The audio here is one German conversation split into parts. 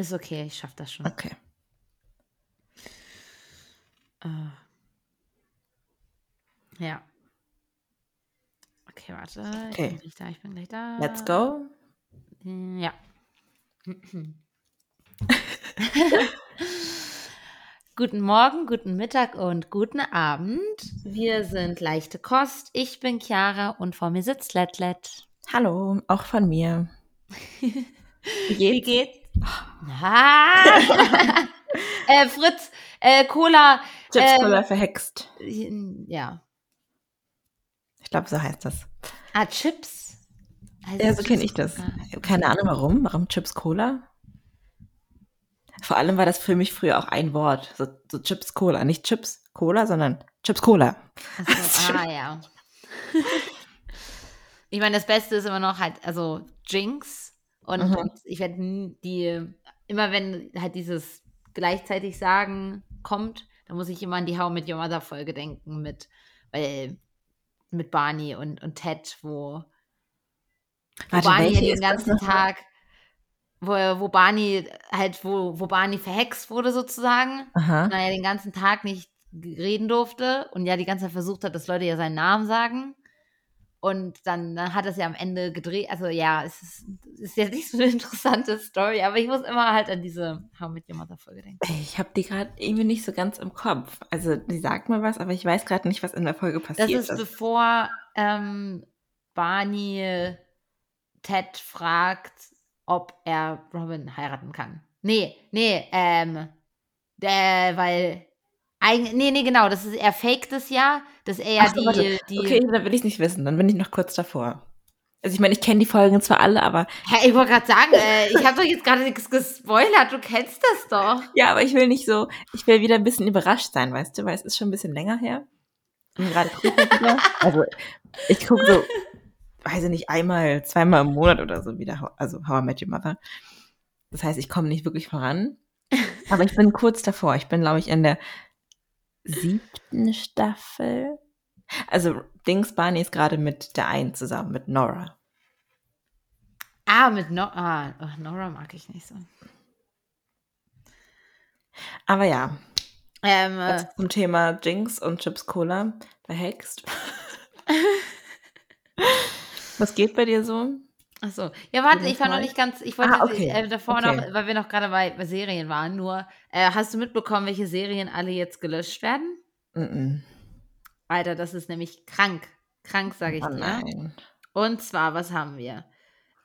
Ist okay, ich schaff das schon. Okay. Äh. Ja. Okay, warte. Ich Okay. bin gleich da, ich bin gleich da. Let's go. Ja. guten Morgen, guten Mittag und guten Abend. Wir sind leichte Kost. Ich bin Chiara und vor mir sitzt Letlet. Hallo, auch von mir. Wie Wie geht's? Ah. äh, Fritz, äh, Cola. Chips ähm, Cola verhext. Ja. Ich glaube, so heißt das. Ah, Chips. Also Ja, so kenne ich das. Keine Ahnung warum. Warum Chips Cola? Vor allem war das für mich früher auch ein Wort. So, so Chips Cola. Nicht Chips Cola, sondern Chips Cola. So, ah, ja. ich meine, das Beste ist immer noch halt, also Jinx. Und Mhm. ich werde die, immer wenn halt dieses gleichzeitig sagen kommt, dann muss ich immer an die How mit Your Mother Folge denken mit, weil, mit Barney und, und Ted, wo, wo Warte, Barney welche den ganzen? Tag, wo, wo Barney halt, wo, wo Barney verhext wurde sozusagen Aha. und er den ganzen Tag nicht reden durfte und ja die ganze Zeit versucht hat, dass Leute ja seinen Namen sagen. Und dann, dann hat es ja am Ende gedreht. Also ja, es ist, ist jetzt nicht so eine interessante Story, aber ich muss immer halt an diese How Met Your Mother Folge denken. Ich habe die gerade irgendwie nicht so ganz im Kopf. Also, die sagt mir was, aber ich weiß gerade nicht, was in der Folge Das passiert ist bevor ähm, Barney Ted fragt, ob er Robin heiraten kann. Nee, nee, ähm, der, weil, eigentlich, nee, nee, genau, das ist, er faked es ja, dass er ja so, die, die, Okay, dann will ich nicht wissen. Dann bin ich noch kurz davor. Also, ich meine, ich kenne die Folgen zwar alle, aber Hä, ich wollte gerade sagen, äh, ich habe doch jetzt gerade nichts gespoilert, du kennst das doch. ja, aber ich will nicht so, ich will wieder ein bisschen überrascht sein, weißt du, weil es ist schon ein bisschen länger her. Gerade. Also, ich gucke so, weiß ich nicht, einmal, zweimal im Monat oder so wieder, also How I Met Your Mother. Das heißt, ich komme nicht wirklich voran. Aber ich bin kurz davor. Ich bin, glaube ich, in der siebten Staffel. Also, Dings Barney ist gerade mit der einen zusammen, mit Nora. Ah, mit no ah, Nora mag ich nicht so. Aber ja, Ähm, äh, zum Thema Jinx und Chips Cola verhext. Was geht bei dir so? Ach so. Ja, warte, ich war noch nicht ganz, ich wollte Ah, okay. äh, davor Okay. noch, weil wir noch gerade bei, bei Serien waren, nur, äh, hast du mitbekommen, welche Serien alle jetzt gelöscht werden? Mm-mm. Alter, das ist nämlich krank. Krank, sage ich Oh dir. nein. Und zwar, was haben wir?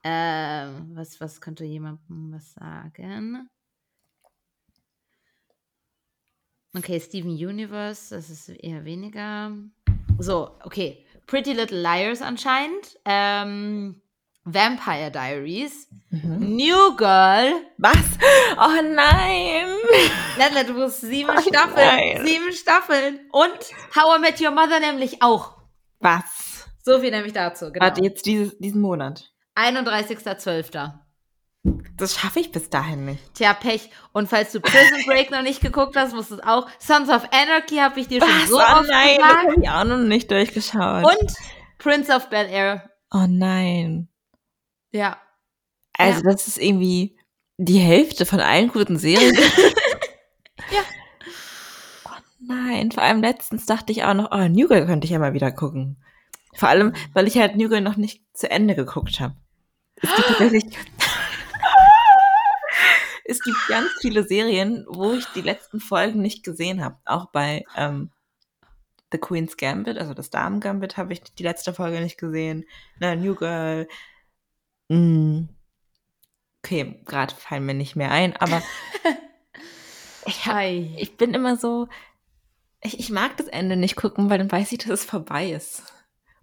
Ähm, was, was könnte jemandem was sagen? Okay, Steven Universe, das ist eher weniger. So, okay. Pretty Little Liars anscheinend. Ähm, Vampire Diaries. Mhm. New Girl. Was? Oh nein! Lala, du musst sieben Oh Staffeln. nein. Sieben Staffeln. Und How I Met Your Mother nämlich auch. Was? So viel nämlich dazu. Genau. Warte, jetzt dieses, diesen Monat. 31.12. Das schaffe ich bis dahin nicht. Tja, Pech. Und falls du Prison Break noch nicht geguckt hast, musst du es auch. Sons of Anarchy habe ich dir schon Was? so oh oft nein, das gesagt. habe ich auch noch nicht durchgeschaut. Und Prince of Bel Air. Oh nein. Ja. Also, das ist irgendwie die Hälfte von allen guten Serien. Ja. Oh nein, vor allem letztens dachte ich auch noch, oh, New Girl könnte ich ja mal wieder gucken. Vor allem, weil ich halt New Girl noch nicht zu Ende geguckt habe. Es gibt tatsächlich. es gibt ganz viele Serien, wo ich die letzten Folgen nicht gesehen habe. Auch bei ähm, The Queen's Gambit, also das Damen Gambit, habe ich die letzte Folge nicht gesehen. Na, New Girl. Mm. Okay, gerade fallen mir nicht mehr ein, aber ich, hab, ich bin immer so, ich, ich mag das Ende nicht gucken, weil dann weiß ich, dass es vorbei ist.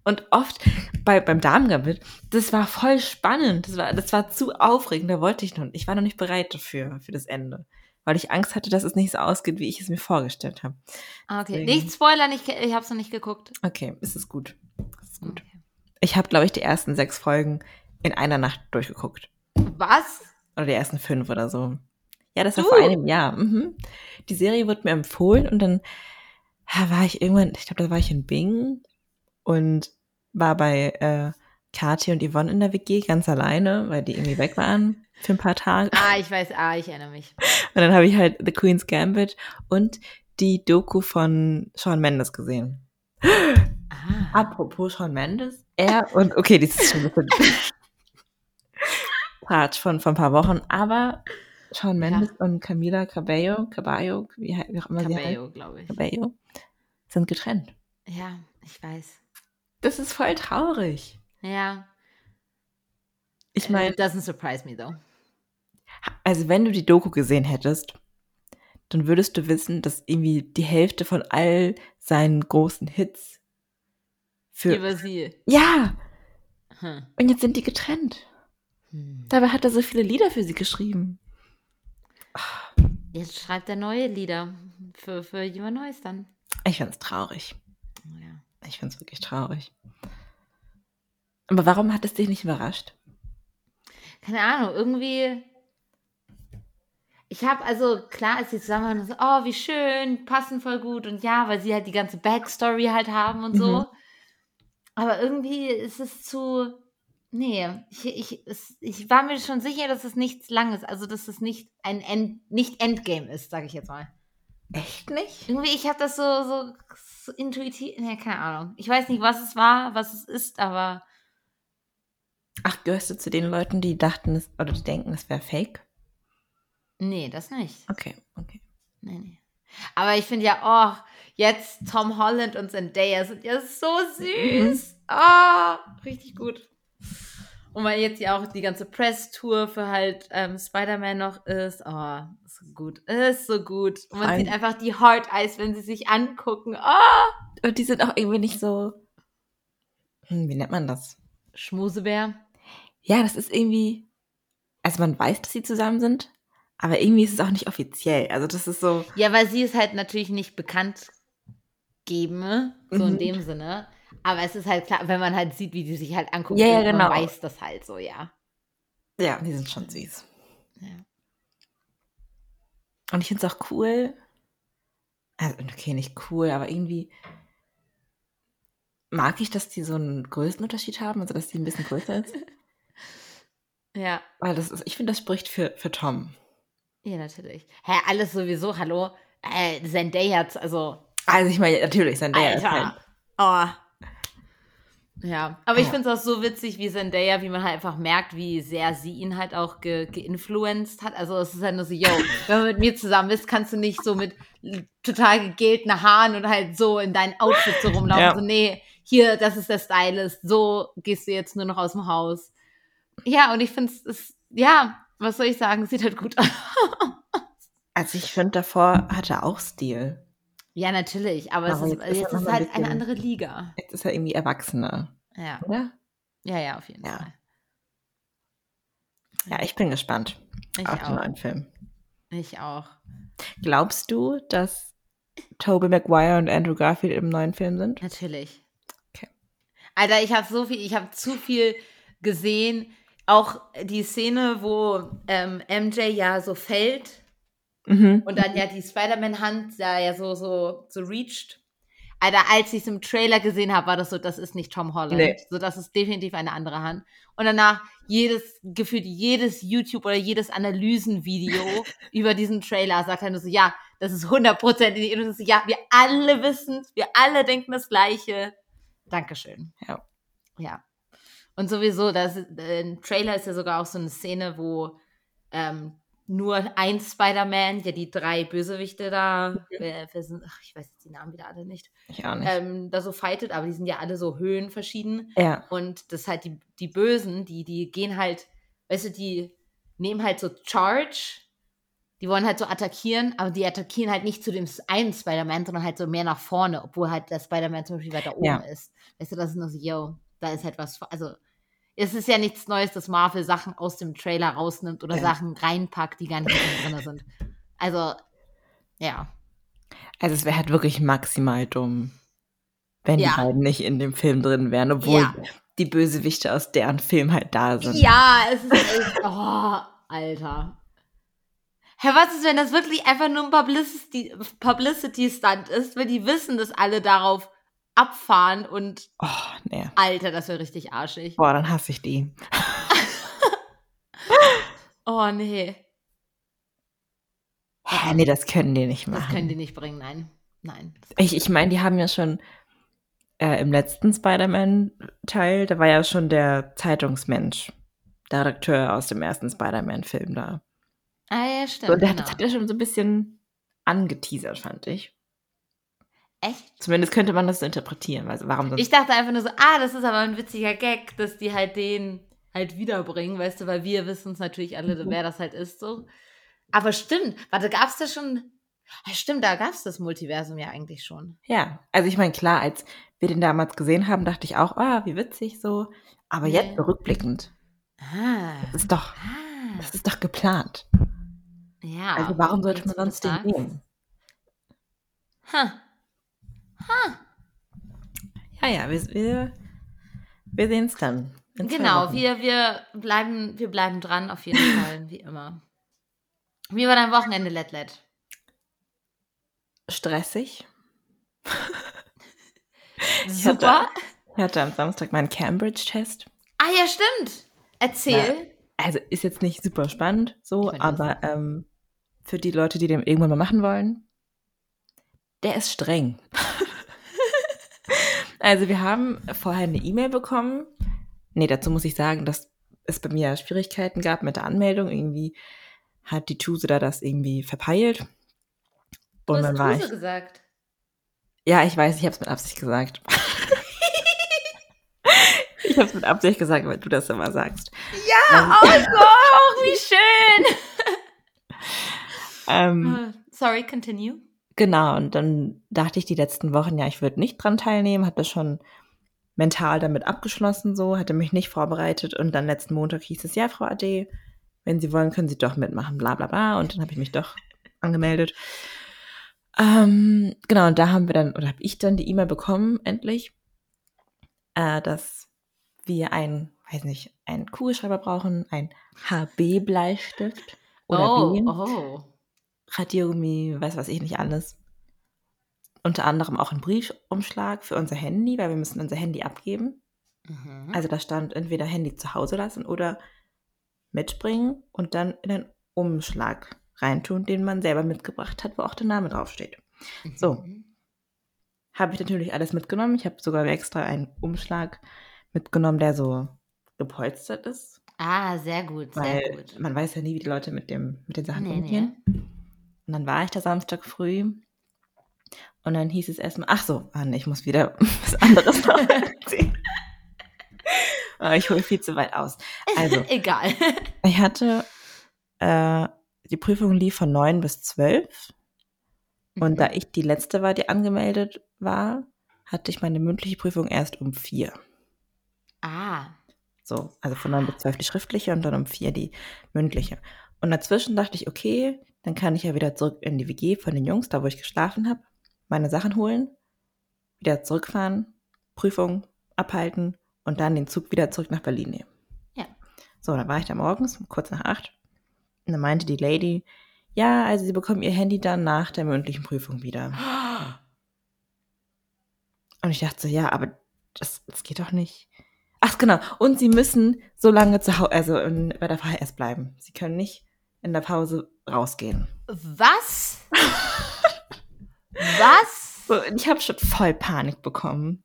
Und oft bei, beim Damengambit, das war voll spannend. Das war, das war zu aufregend, da wollte ich noch. Ich war noch nicht bereit dafür, für das Ende. Weil ich Angst hatte, dass es nicht so ausgeht, wie ich es mir vorgestellt habe. Ah, Okay. Deswegen. Nicht spoilern, ich, ich habe es noch nicht geguckt. Okay, ist es gut. Ist gut. Okay. Ich habe, glaube ich, die ersten sechs Folgen in einer Nacht durchgeguckt. Was? Oder die ersten fünf oder so. Ja, das war Du? vor einem Jahr. Mhm. Die Serie wurde mir empfohlen und dann war ich irgendwann, ich glaube, da war ich in Bing und war bei äh, Kathi und Yvonne in der WG ganz alleine, weil die irgendwie weg waren für ein paar Tage. Ah, ich weiß, ah, ich erinnere mich. Und dann habe ich halt The Queen's Gambit und die Doku von Shawn Mendes gesehen. Ah. Apropos Shawn Mendes, er und, okay, das ist schon ein bisschen Quatsch von, von ein paar Wochen, aber Shawn Mendes und Camila Cabello, Cabello, wie, wie auch immer Cabello, glaube ich. Cabello, sind getrennt. Ja, ich weiß. Das ist voll traurig. Ja. Ich meine, It doesn't surprise me though. also wenn du die Doku gesehen hättest, dann würdest du wissen, dass irgendwie die Hälfte von all seinen großen Hits für. Über sie. Ja! Hm. Und jetzt sind die getrennt. Hm. Dabei hat er so viele Lieder für sie geschrieben. Jetzt schreibt er neue Lieder für, für jemand Neues dann. Ich find's traurig. Ja. Ich find's wirklich traurig. Aber warum hat es dich nicht überrascht? Keine Ahnung, irgendwie. Ich habe also, klar, als sie zusammen waren, so, oh, wie schön, passen voll gut und ja, weil sie halt die ganze Backstory halt haben und so. Mhm. Aber irgendwie ist es zu. Nee, ich, ich, ich war mir schon sicher, dass es nichts Langes, also dass es nicht ein End, nicht Endgame ist, sage ich jetzt mal. Echt nicht? Irgendwie, ich habe das so, so, so intuitiv, nee, keine Ahnung. Ich weiß nicht, was es war, was es ist, aber Ach, gehörst du zu den Leuten, die dachten, es, oder die denken, es wäre fake? nee, das nicht. Okay, okay. Nee, nee. Aber ich finde ja, oh, jetzt Tom Holland und Zendaya sind ja so süß. Ah, richtig gut. Und weil jetzt ja auch die ganze Press-Tour für halt ähm, Spider-Man noch ist. Oh, ist so gut. Ist so gut. Und man allem- sieht einfach die Hard Eyes, wenn sie sich angucken. Oh! Und die sind auch irgendwie nicht so. Hm, wie nennt man das? Schmusebär. Ja, das ist irgendwie. Also man weiß, dass sie zusammen sind, aber irgendwie ist es auch nicht offiziell. Also das ist so. Ja, weil sie es halt natürlich nicht bekannt geben, so in Mhm. dem Sinne. Aber es ist halt klar, wenn man halt sieht, wie die sich halt angucken, Ja, ja, man genau. weiß das halt so, ja. Ja, die sind schon süß. Ja. Und ich finde es auch cool. Also, okay, nicht cool, aber irgendwie mag ich, dass die so einen Größenunterschied haben, also dass die ein bisschen größer ist. Ja, Weil das ist, ich finde, das spricht für, für Tom. ja, natürlich. Hä, alles sowieso, hallo? Äh, Zendaya, also, Also ich meine, natürlich, sein der ist halt. Alter. Oh. Ja, aber ich finde es auch so witzig, wie Zendaya, wie man halt einfach merkt, wie sehr sie ihn halt auch ge geinfluenced hat. Also es ist halt nur so, yo, wenn du mit mir zusammen bist, kannst du nicht so mit total gegelten Haaren und halt so in dein Outfit so rumlaufen. Ja. So, nee, hier, das ist der Stylist, so gehst du jetzt nur noch aus dem Haus. Ja, und ich finde es, ja, was soll ich sagen, sieht halt gut aus. Also ich finde, davor hat er auch Stil. Ja, natürlich, aber Aber es jetzt ist, jetzt noch ist mal ein halt eine bisschen- andere Liga. Jetzt ist er irgendwie erwachsener, Ja, oder? ja, ja, auf jeden Ja. Fall. Ja, ich bin gespannt Ich auf den auch. neuen Film. Ich auch. Glaubst du, dass Tobey Maguire und Andrew Garfield im neuen Film sind? Natürlich. Okay. Alter, ich habe so viel, ich habe zu viel gesehen. Auch die Szene, wo ähm, MJ ja so fällt Mhm. und dann ja die Spider-Man-Hand da ja so, so, so reached. Alter, als ich es im Trailer gesehen habe, war das so, das ist nicht Tom Holland. Nee. So, das ist definitiv eine andere Hand. Und danach jedes, gefühlt jedes YouTube oder jedes Analysenvideo über diesen Trailer sagt dann so, ja, das ist hundertprozentig. Und das ist, ja, wir alle wissen wir alle denken das Gleiche. Dankeschön. Ja. Ja. Und sowieso, das, äh, im Trailer ist ja sogar auch so eine Szene, wo ähm, nur ein Spider-Man, ja die drei Bösewichte da, wer sind, ach, ich weiß jetzt die Namen wieder alle nicht, Ich auch nicht. ähm, da so fightet, aber die sind ja alle so höhenverschieden. ja. Und das halt die, die Bösen, die, die gehen halt, weißt du, die nehmen halt so Charge, die wollen halt so attackieren, aber die attackieren halt nicht zu dem einen Spider-Man, sondern halt so mehr nach vorne, obwohl halt der Spider-Man zum Beispiel weiter oben Ja. ist. Weißt du, das ist nur so, yo, da ist halt was, also es ist ja nichts Neues, dass Marvel Sachen aus dem Trailer rausnimmt oder Ja. Sachen reinpackt, die gar nicht drin sind. Also, ja. Also es wäre halt wirklich maximal dumm, wenn Ja. die beiden nicht in dem Film drin wären, obwohl Ja. die Bösewichte aus deren Film halt da sind. Ja, es ist echt. Oh, Alter. Hä, was ist, wenn das wirklich einfach nur ein Publicity- Publicity-Stunt ist, wenn die wissen, dass alle darauf abfahren und Oh, nee. Alter, das wäre richtig arschig. Boah, dann hasse ich die. Oh nee, Hä, nee, das können die nicht das machen. können die nicht bringen, nein. Nein. Ich, ich meine, die haben ja schon äh, im letzten Spider-Man-Teil, da war ja schon der Zeitungsmensch, der Redakteur aus dem ersten Spider-Man-Film da. Ah ja, stimmt. Und der hat, genau. das hat ja schon so ein bisschen angeteasert, fand ich. Echt? Zumindest könnte man das so interpretieren. Also warum sonst? Ich dachte einfach nur so, ah, das ist aber ein witziger Gag, dass die halt den halt wiederbringen, weißt du, weil wir wissen es natürlich alle, Mhm. wer das halt ist, so. Aber stimmt, warte, gab es da schon, stimmt, da gab es das Multiversum ja eigentlich schon. ja, also ich meine, klar, als wir den damals gesehen haben, dachte ich auch, ah, wie witzig so. Aber Ja. jetzt rückblickend, Ah, das ist doch, ah, das ist doch geplant. ja. Also warum sollte man sonst den nehmen? Ha. Ja, ja, wir, wir, wir sehen es dann. Genau, wir, wir, bleiben, wir bleiben dran, auf jeden Fall, wie immer. Wie war dein Wochenende, Letlet? Stressig. Super. Ich hatte am Samstag meinen Cambridge-Test. Ah ja, stimmt. Erzähl. Also ist jetzt nicht super spannend, so, Ich aber ähm, für die Leute, die den irgendwann mal machen wollen, der ist streng. also wir haben vorher eine E-Mail bekommen. Nee, dazu muss ich sagen, dass es bei mir Schwierigkeiten gab mit der Anmeldung. Irgendwie hat die Tuse da das irgendwie verpeilt. Du Und hast dann Tuse ich. gesagt. Ja, ich weiß, ich habe es mit Absicht gesagt. ich habe es mit Absicht gesagt, weil du das immer sagst. Ja, oh Gott, wie schön. Ähm, Ah, Sorry, continue. Genau, und dann dachte ich die letzten Wochen, ja, ich würde nicht dran teilnehmen, hatte schon mental damit abgeschlossen, so, hatte mich nicht vorbereitet und dann letzten Montag hieß es, ja, Frau Ade, wenn Sie wollen, können Sie doch mitmachen, bla bla bla. Und dann habe ich mich doch angemeldet. Ähm, genau, und da haben wir dann, oder habe ich dann die E-Mail bekommen, endlich, äh, dass wir einen, weiß nicht, einen Kugelschreiber brauchen, ein HB-Bleistift oder oh, B. oh. Radiergummi, weiß was ich nicht alles. Unter anderem auch ein Briefumschlag für unser Handy, weil wir müssen unser Handy abgeben. Mhm. Also da stand entweder Handy zu Hause lassen oder mitbringen und dann in einen Umschlag reintun, den man selber mitgebracht hat, wo auch der Name draufsteht. so. Mhm. Habe ich natürlich alles mitgenommen. Ich habe sogar extra einen Umschlag mitgenommen, der so gepolstert ist, Ah, sehr gut, sehr weil gut. man weiß ja nie, wie die Leute mit, dem, mit den Sachen Nee, umgehen. Und dann war ich da Samstag früh und dann hieß es erstmal, ach so, Mann, ich muss wieder was anderes noch erzählen. Aber ich hole viel zu weit aus. Also, Egal. ich hatte, äh, die Prüfung lief von 9 bis 12 und Mhm. da ich die letzte war, die angemeldet war, hatte ich meine mündliche Prüfung erst um 4. Ah. So, also von 9 bis 12 die schriftliche und dann um 4 die mündliche. Und dazwischen dachte ich, okay, dann kann ich ja wieder zurück in die WG von den Jungs, da wo ich geschlafen habe, meine Sachen holen, wieder zurückfahren, Prüfung abhalten und dann den Zug wieder zurück nach Berlin nehmen. Ja. So, dann war ich da morgens, kurz nach acht. Und dann meinte die Lady, ja, also sie bekommen ihr Handy dann nach der mündlichen Prüfung wieder. Und ich dachte so, ja, aber das, das geht doch nicht. Ach genau, und sie müssen so lange zu Hause, also in, bei der VHS bleiben. Sie können nicht in der Pause rausgehen. Was? Was? So, ich habe schon voll Panik bekommen.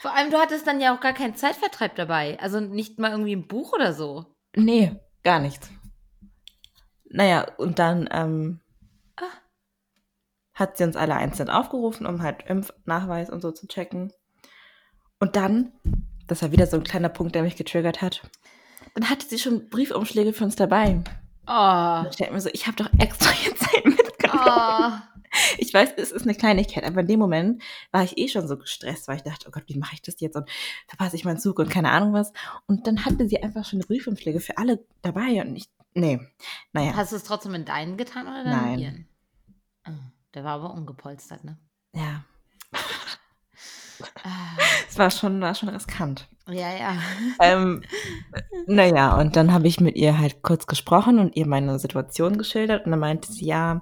Vor allem, du hattest dann ja auch gar keinen Zeitvertreib dabei. Also nicht mal irgendwie ein Buch oder so. Nee, gar nichts. Naja, und dann ähm, Ah. hat sie uns alle einzeln aufgerufen, um halt Impfnachweis und so zu checken. Und dann, das war wieder so ein kleiner Punkt, der mich getriggert hat, dann hatte sie schon Briefumschläge für uns dabei. Oh. Ich mir so, ich habe doch extra jetzt Zeit mitgenommen. Oh. Ich weiß, es ist eine Kleinigkeit, aber in dem Moment war ich eh schon so gestresst, weil ich dachte, oh Gott, wie mache ich das jetzt und verpasse ich meinen Zug und keine Ahnung was. Und dann hatte sie einfach schon Briefumschläge für alle dabei und ich, nee, naja, Hast du es trotzdem in deinen getan oder dann Nein. in ihren? Oh, der war aber ungepolstert, ne? ja, Ah, es war schon, war schon riskant. Ja, ja. ähm, naja, und dann habe ich mit ihr halt kurz gesprochen und ihr meine Situation geschildert und dann meinte sie, ja,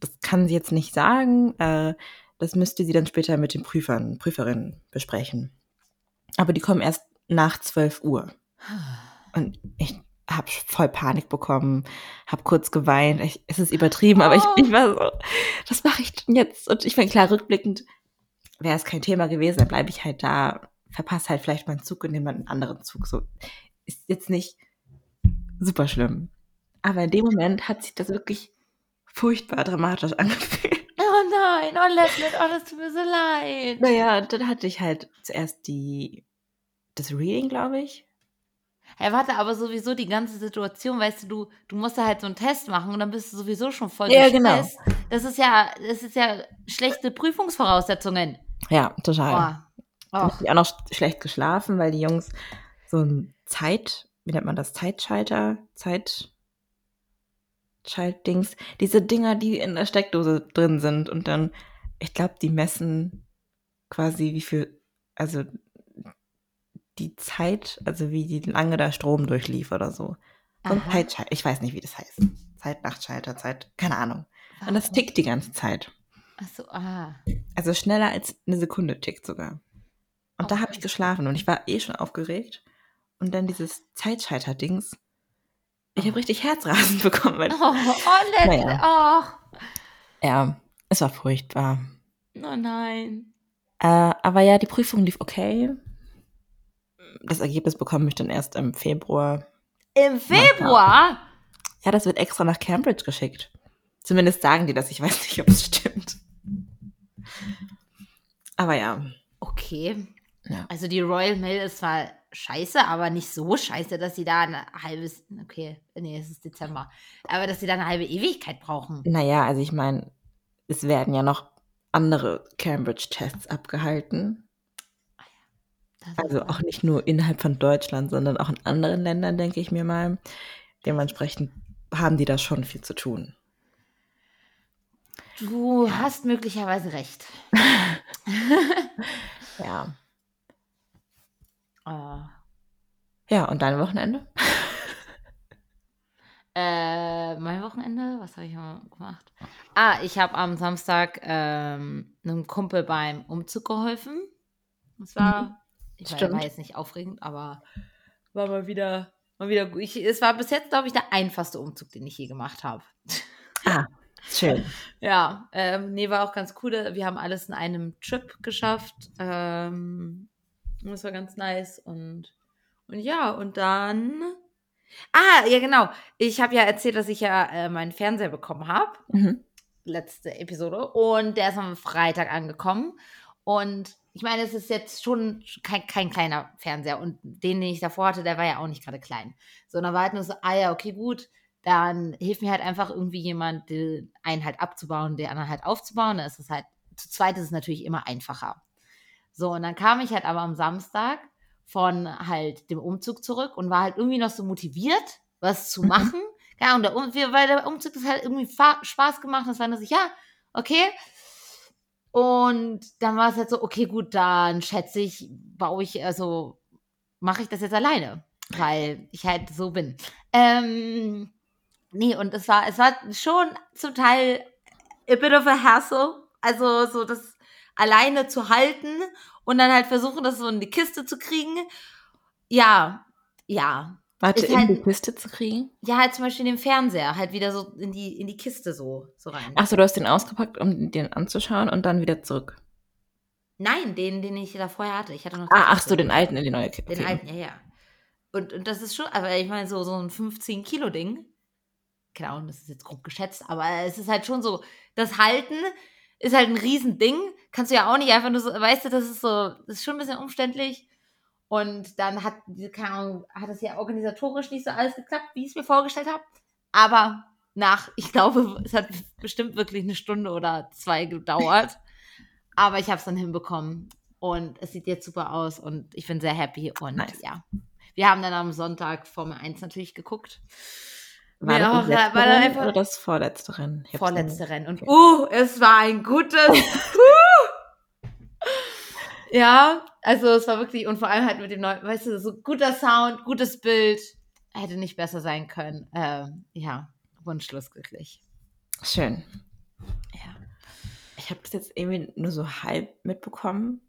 das kann sie jetzt nicht sagen, äh, das müsste sie dann später mit den Prüfern, Prüferinnen besprechen. Aber die kommen erst nach 12 Uhr. Und ich habe voll Panik bekommen, habe kurz geweint. Ich, es ist übertrieben, aber ich, ich war so, was mache ich denn jetzt? Und ich meine, klar, rückblickend wäre es kein Thema gewesen, dann bleibe ich halt da, verpasse halt vielleicht meinen Zug und nehme einen anderen Zug. So ist jetzt nicht super schlimm. Aber in dem Moment hat sich das wirklich furchtbar dramatisch angefühlt. Oh nein, oh Leslie, oh, das tut mir so leid. Naja, dann hatte ich halt zuerst die, das Reading, glaube ich. Hey, warte, aber sowieso die ganze Situation, weißt du, du, du musst da halt so einen Test machen und dann bist du sowieso schon voll Ja, genau. Das ist ja, das ist ja schlechte Prüfungsvoraussetzungen. Ja, total. Oh. Habe ich auch noch sch- schlecht geschlafen, weil die Jungs so ein Zeit, wie nennt man das, Zeitschalter, Zeit, Schaltdings, diese Dinger, die in der Steckdose drin sind und dann, ich glaube, die messen quasi wie viel, also die Zeit, also wie die lange der Strom durchlief oder so. Aha. Zeitschalter, ich weiß nicht, wie das heißt. Zeit-Nachtschalter, Zeit, keine Ahnung. Und das tickt die ganze Zeit. Ach so, ah. Also schneller als eine Sekunde tickt sogar. Und da habe ich Okay. geschlafen und ich war eh schon aufgeregt. Und dann dieses Zeitschalter-Dings. Ich habe Oh. richtig Herzrasen bekommen. Weil, Oh, oh Naja. oh. ja, es war furchtbar. Oh nein. Äh, aber ja, die Prüfung lief okay. Das Ergebnis bekomme ich dann erst im Februar. Im Februar? Ja, das wird extra nach Cambridge geschickt. Zumindest sagen die das. Ich weiß nicht, ob es stimmt. Aber ja. Okay. Ja. Also die Royal Mail ist zwar scheiße, aber nicht so scheiße, dass sie da ein halbes, okay, nee, es ist Dezember, aber dass sie da eine halbe Ewigkeit brauchen. Naja, also ich meine, es werden ja noch andere Cambridge-Tests abgehalten. Das Also auch nicht nur innerhalb von Deutschland, sondern auch in anderen Ländern, denke ich mir mal. Dementsprechend haben die da schon viel zu tun. Du hast möglicherweise recht. Ja. Äh, Ja, und dein Wochenende? Äh, mein Wochenende, was habe ich gemacht? Ah, ich habe am Samstag ähm, einem Kumpel beim Umzug geholfen. Das war, Mhm. ich Stimmt. war jetzt nicht aufregend, aber war mal wieder, mal wieder gut. Ich, es war bis jetzt, glaube ich, der einfachste Umzug, den ich je gemacht habe. Ah, schön. Ja, ähm, nee, war auch ganz cool. Wir haben alles in einem Trip geschafft. Ähm, das war ganz nice. Und, und ja, und dann. Ah, ja, genau. Ich habe ja erzählt, dass ich ja äh, meinen Fernseher bekommen habe. Mhm. Letzte Episode. Und der ist am Freitag angekommen. Und ich meine, es ist jetzt schon kein, kein kleiner Fernseher. Und den, den ich davor hatte, der war ja auch nicht gerade klein. Sondern war halt nur so, ah ja, okay, gut dann hilft mir halt einfach irgendwie jemand, den einen halt abzubauen, den anderen halt aufzubauen. Dann ist es halt, zu zweit ist es natürlich immer einfacher. So, und dann kam ich halt aber am Samstag von halt dem Umzug zurück und war halt irgendwie noch so motiviert, was zu machen. Ja, und der, Um- wir- weil der Umzug ist halt irgendwie Spaß gemacht. Das war nur so, ja, okay. Und dann war es halt so, okay, gut, dann schätze ich, baue ich, also mache ich das jetzt alleine, weil ich halt so bin. Ähm, nee, und es war, es war schon zum Teil a bit of a hassle. Also so das alleine zu halten und dann halt versuchen, das so in die Kiste zu kriegen. Ja, ja. Warte, in halt- die Kiste zu kriegen? Ja, halt zum Beispiel den Fernseher, halt wieder so in die, in die Kiste so, so rein. Achso, du hast den ausgepackt, um den anzuschauen und dann wieder zurück. Nein, den, den ich da vorher hatte. Ich hatte noch Ah, ach so, den alten in die neue Kiste. Den alten, ja, ja. Und, und das ist schon, aber ich meine, so, so ein 15-Kilo-Ding. Genau, das ist jetzt grob geschätzt, aber es ist halt schon so, das Halten ist halt ein Riesending. Kannst du ja auch nicht einfach nur so, weißt du, das ist so, das ist schon ein bisschen umständlich. Und dann hat, keine Ahnung, hat das ja organisatorisch nicht so alles geklappt, wie ich es mir vorgestellt habe. Aber nach, ich glaube, es hat bestimmt wirklich eine Stunde oder zwei gedauert. Aber ich habe es dann hinbekommen. Und es sieht jetzt super aus und ich bin sehr happy. Und Nice. ja, wir haben dann am Sonntag Formel 1 natürlich geguckt. War Ja, das das war dann einfach- oder das vorletzte Rennen? Vorletzte Rennen. Und uh, es war ein gutes. uh. ja, also es war wirklich, und vor allem halt mit dem neuen, weißt du, so guter Sound, gutes Bild. Hätte nicht besser sein können. Ähm, ja, wunschlos glücklich. Schön. Ja. Ich habe das jetzt irgendwie nur so halb mitbekommen.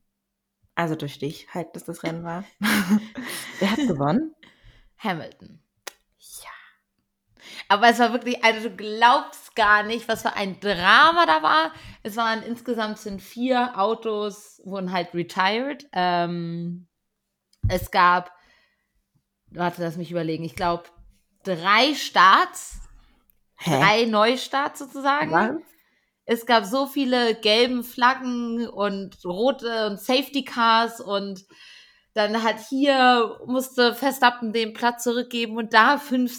Also durch dich halt, dass das Rennen war. Wer hat gewonnen? Hamilton. Aber es war wirklich, also du glaubst gar nicht, was für ein Drama da war. Es waren insgesamt sind vier Autos, wurden halt retired. Ähm, es gab, warte, lass mich überlegen, ich glaube drei Starts, Hä? drei Neustarts sozusagen. Was? Es gab so viele gelben Flaggen und rote und Safety Cars und dann hat hier musste Verstappen den Platz zurückgeben und da fünf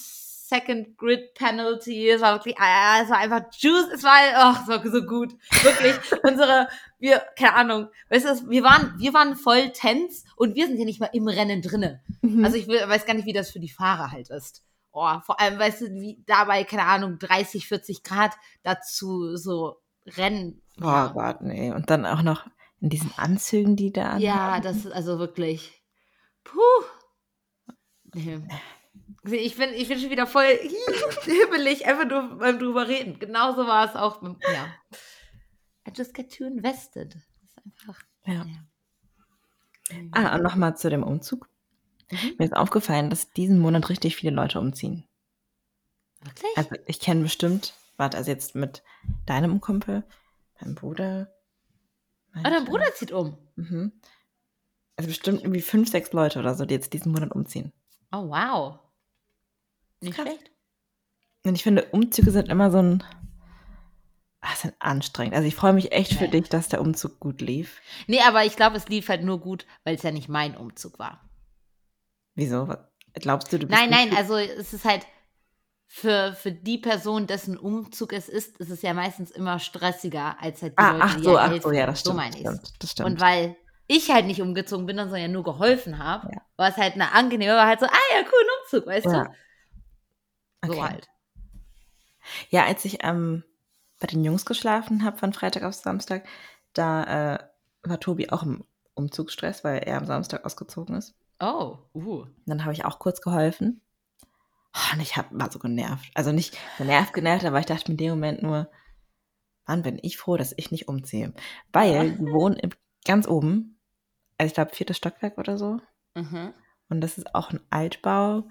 Second Grid Penalty. Es war wirklich, ah, es war einfach juice. Es war, ach, es war so gut. Wirklich, unsere, wir, keine Ahnung, weißt du, wir waren, wir waren voll tense und wir sind ja nicht mal im Rennen drinne. Mhm. Also ich will, weiß gar nicht, wie das für die Fahrer halt ist. Oh, vor allem, weißt du, wie dabei, keine Ahnung, 30, 40 Grad dazu so Rennen. Boah, Gott, nee. Und dann auch noch in diesen Anzügen, die da Ja, anhaben. das ist also wirklich. Puh. Nee. Ich bin, ich bin schon wieder voll hibbelig, einfach nur beim drüber reden. Genauso war es auch. Mit, ja. I just get too invested. Das ist einfach. Ja. Ja. Ah, und nochmal zu dem Umzug. Mhm. Mir ist aufgefallen, dass diesen Monat richtig viele Leute umziehen. Wirklich? Also ich kenne bestimmt, warte, also jetzt mit deinem Kumpel, meinem Bruder. oh, dein Bruder zieht um. Mhm. Also bestimmt irgendwie fünf, sechs Leute oder so, die jetzt diesen Monat umziehen. Oh, wow. Nicht Krass. schlecht. Und ich finde, Umzüge sind immer so ein. Ach, sind anstrengend. Also ich freue mich echt für Ja. dich, dass der Umzug gut lief. Nee, aber ich glaube, es lief halt nur gut, weil es ja nicht mein Umzug war. Wieso? Glaubst du, du bist Nein, nein, nicht- also es ist halt für, für die Person, dessen Umzug es ist, ist es ja meistens immer stressiger als halt die Ah, Leute, ach so, ja ach so, ja, das So stimmt. meine das ich's. stimmt, das stimmt. Und weil ich halt nicht umgezogen bin, sondern ja nur geholfen habe, Ja. war es halt eine angenehme, war halt so, ah ja, cool, ein Umzug, weißt Ja. du? So Okay. halt. Ja, als ich ähm, bei den Jungs geschlafen habe von Freitag auf Samstag, da äh, war Tobi auch im Umzugsstress, weil er am Samstag ausgezogen ist. Oh, uh. Und dann habe ich auch kurz geholfen. Oh, und ich hab, war so genervt. Also nicht genervt, genervt, aber ich dachte mir in dem Moment nur, Mann, bin ich froh, dass ich nicht umziehe. Weil die wohnen im, ganz oben, also ich glaube viertes Stockwerk oder so. Mhm. Und das ist auch ein Altbau.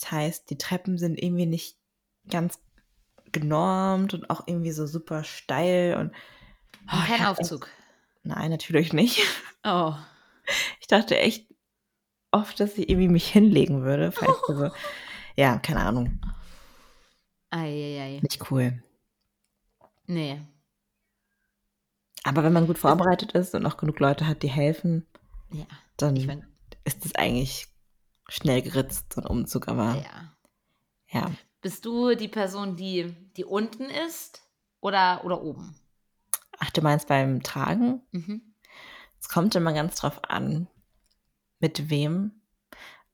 Das heißt, die Treppen sind irgendwie nicht ganz genormt und auch irgendwie so super steil. Und, Oh, kein Aufzug. Echt, nein, natürlich nicht. Oh. Ich dachte echt oft, dass ich irgendwie mich hinlegen würde. Falls wir so, ja, keine Ahnung. Eieiei. Nicht cool. Nee. Aber wenn man gut vorbereitet ist und auch genug Leute hat, die helfen, Ja. dann Ich mein, ist es eigentlich schnell geritzt, so ein Umzug. Aber ja. ja, Bist du die Person, die, die unten ist oder, oder oben? ach, du meinst beim Tragen? Mhm. Es kommt immer ganz drauf an, mit wem.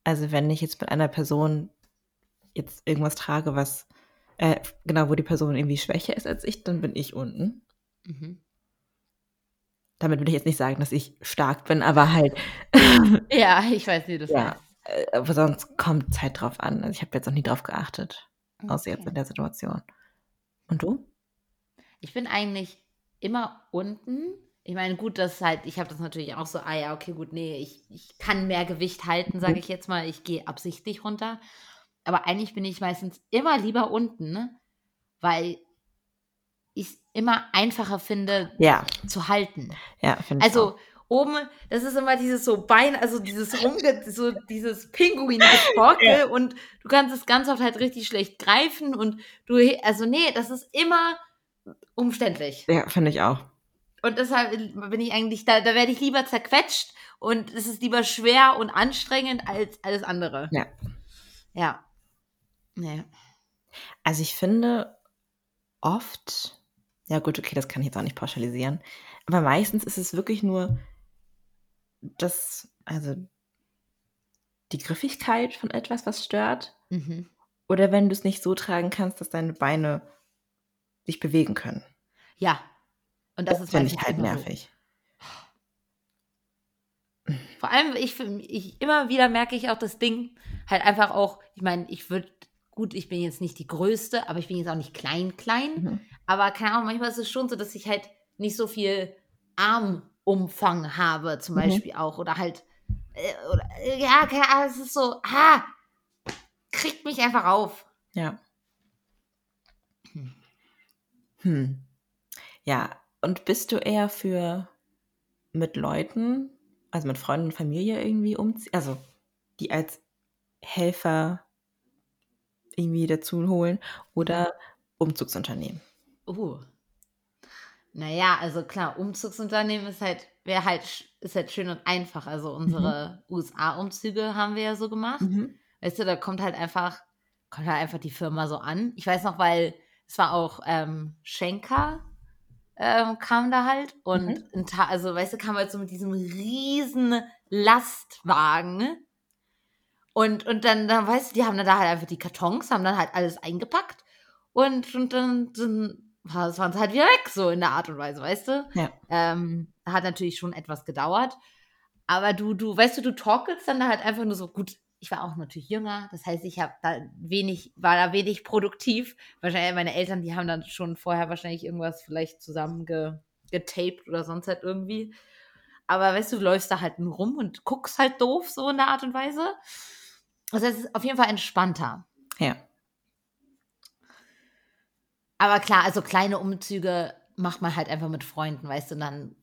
Also wenn ich jetzt mit einer Person jetzt irgendwas trage, was äh, genau, wo die Person irgendwie schwächer ist als ich, dann bin ich unten. Mhm. Damit will ich jetzt nicht sagen, dass ich stark bin, aber halt, Ja, ich weiß nicht, das ja, äh, aber sonst kommt es halt drauf an. Also ich habe jetzt noch nie drauf geachtet, außer jetzt Okay. in der Situation. Und du? Ich bin eigentlich immer unten. Ich meine, gut, das halt, ich habe das natürlich auch so, ah ja, okay, gut, nee, ich, ich kann mehr Gewicht halten, sage ich jetzt mal. Ich gehe absichtlich runter. Aber eigentlich bin ich meistens immer lieber unten, ne? weil ich es immer einfacher finde Ja, zu halten. ja, finde ich. Also auch. Oben, das ist immer dieses so Bein, also dieses rumge so dieses Pinguin-Getorkel Ja. und du kannst es ganz oft halt richtig schlecht greifen und du, also nee, das ist immer umständlich. Ja, finde ich auch. Und deshalb bin ich eigentlich, da, da werde ich lieber zerquetscht und es ist lieber schwer und anstrengend als alles andere. Ja. Ja. Nee. Also ich finde oft, ja gut, okay, das kann ich jetzt auch nicht pauschalisieren, aber meistens ist es wirklich nur das, also die Griffigkeit von etwas, was stört, Mhm. oder wenn du es nicht so tragen kannst, dass deine Beine sich bewegen können. Ja. Und das, ist finde ich halt immer so. nervig. Vor allem, ich, ich immer wieder merke ich auch das Ding, halt einfach auch, ich meine, ich würde, gut, ich bin jetzt nicht die Größte, aber ich bin jetzt auch nicht klein, klein. Mhm. Aber keine Ahnung, manchmal ist es schon so, dass ich halt nicht so viel Armumfang habe, zum Mhm. Beispiel auch. Oder halt, äh, oder, äh, ja, Ahnung, es ist so, ah, kriegt mich einfach auf. Ja. Hm. Hm. Ja, und bist du eher für mit Leuten, also mit Freunden und Familie irgendwie umziehen, also die als Helfer irgendwie dazu holen oder Umzugsunternehmen? Uh. Naja, also klar, Umzugsunternehmen ist halt, wäre halt, ist halt schön und einfach. Also unsere USA-Umzüge haben wir ja so gemacht. Mhm. Weißt du, da kommt halt einfach, kommt halt einfach die Firma so an. Ich weiß noch, weil es war auch ähm, Schenker ähm, kam da halt und Mhm. ein Ta also weißt du, kam halt so mit diesem riesen Lastwagen und und dann, dann weißt du, die haben dann da halt einfach die Kartons, haben dann halt alles eingepackt und und dann, dann war, das waren sie halt wieder weg so in der Art und Weise, weißt du? Ja. Ähm, hat natürlich schon etwas gedauert, aber du du weißt du, du torkelst dann da halt einfach nur so gut. Ich war auch natürlich jünger, das heißt, ich habe da wenig, war da wenig produktiv. Wahrscheinlich meine Eltern, die haben dann schon vorher wahrscheinlich irgendwas vielleicht zusammen ge, getaped oder sonst halt irgendwie. Aber weißt du, du läufst da halt nur rum und guckst halt doof, so in der Art und Weise. Also es ist auf jeden Fall entspannter. Ja. Aber klar, also kleine Umzüge macht man halt einfach mit Freunden, weißt du, und dann,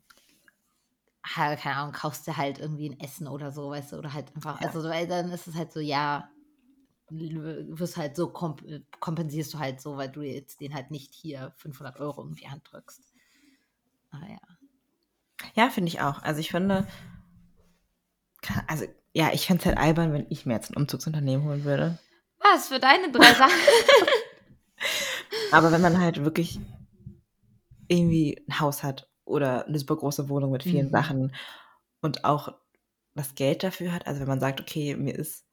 keine Ahnung, kaufst du halt irgendwie ein Essen oder so, weißt du, oder halt einfach, Ja. also so, weil dann ist es halt so, ja, du wirst halt so, komp kompensierst du halt so, weil du jetzt den halt nicht hier 500 Euro in die Hand drückst. Aber ja. Ja, finde ich auch. Also ich finde, also ja, ich fände es halt albern, wenn ich mir jetzt ein Umzugsunternehmen holen würde. Was für deine drei Sachen? Aber wenn man halt wirklich irgendwie ein Haus hat oder eine super große Wohnung mit vielen Mhm. Sachen und auch das Geld dafür hat, also wenn man sagt, okay, mir ist,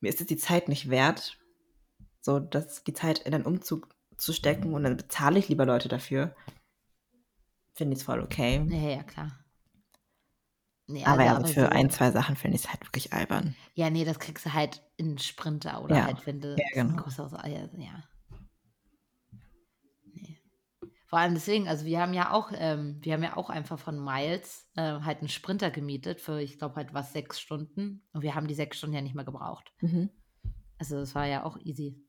mir ist es die Zeit nicht wert, so dass die Zeit in einen Umzug zu stecken und dann bezahle ich lieber Leute dafür, finde ich es voll okay. ja, ja, klar. Nee, aber ja, also, so für so- ein, zwei Sachen finde ich es halt wirklich albern. Ja, nee, das kriegst du halt in Sprinter oder Ja. halt, wenn du Ja, so ein genau. größeres, ja, ja. Vor allem deswegen, also wir haben ja auch, ähm, wir haben ja auch einfach von Miles äh, halt einen Sprinter gemietet für, ich glaube halt was, sechs Stunden. Und wir haben die sechs Stunden ja nicht mehr gebraucht. Mhm. Also das war ja auch easy.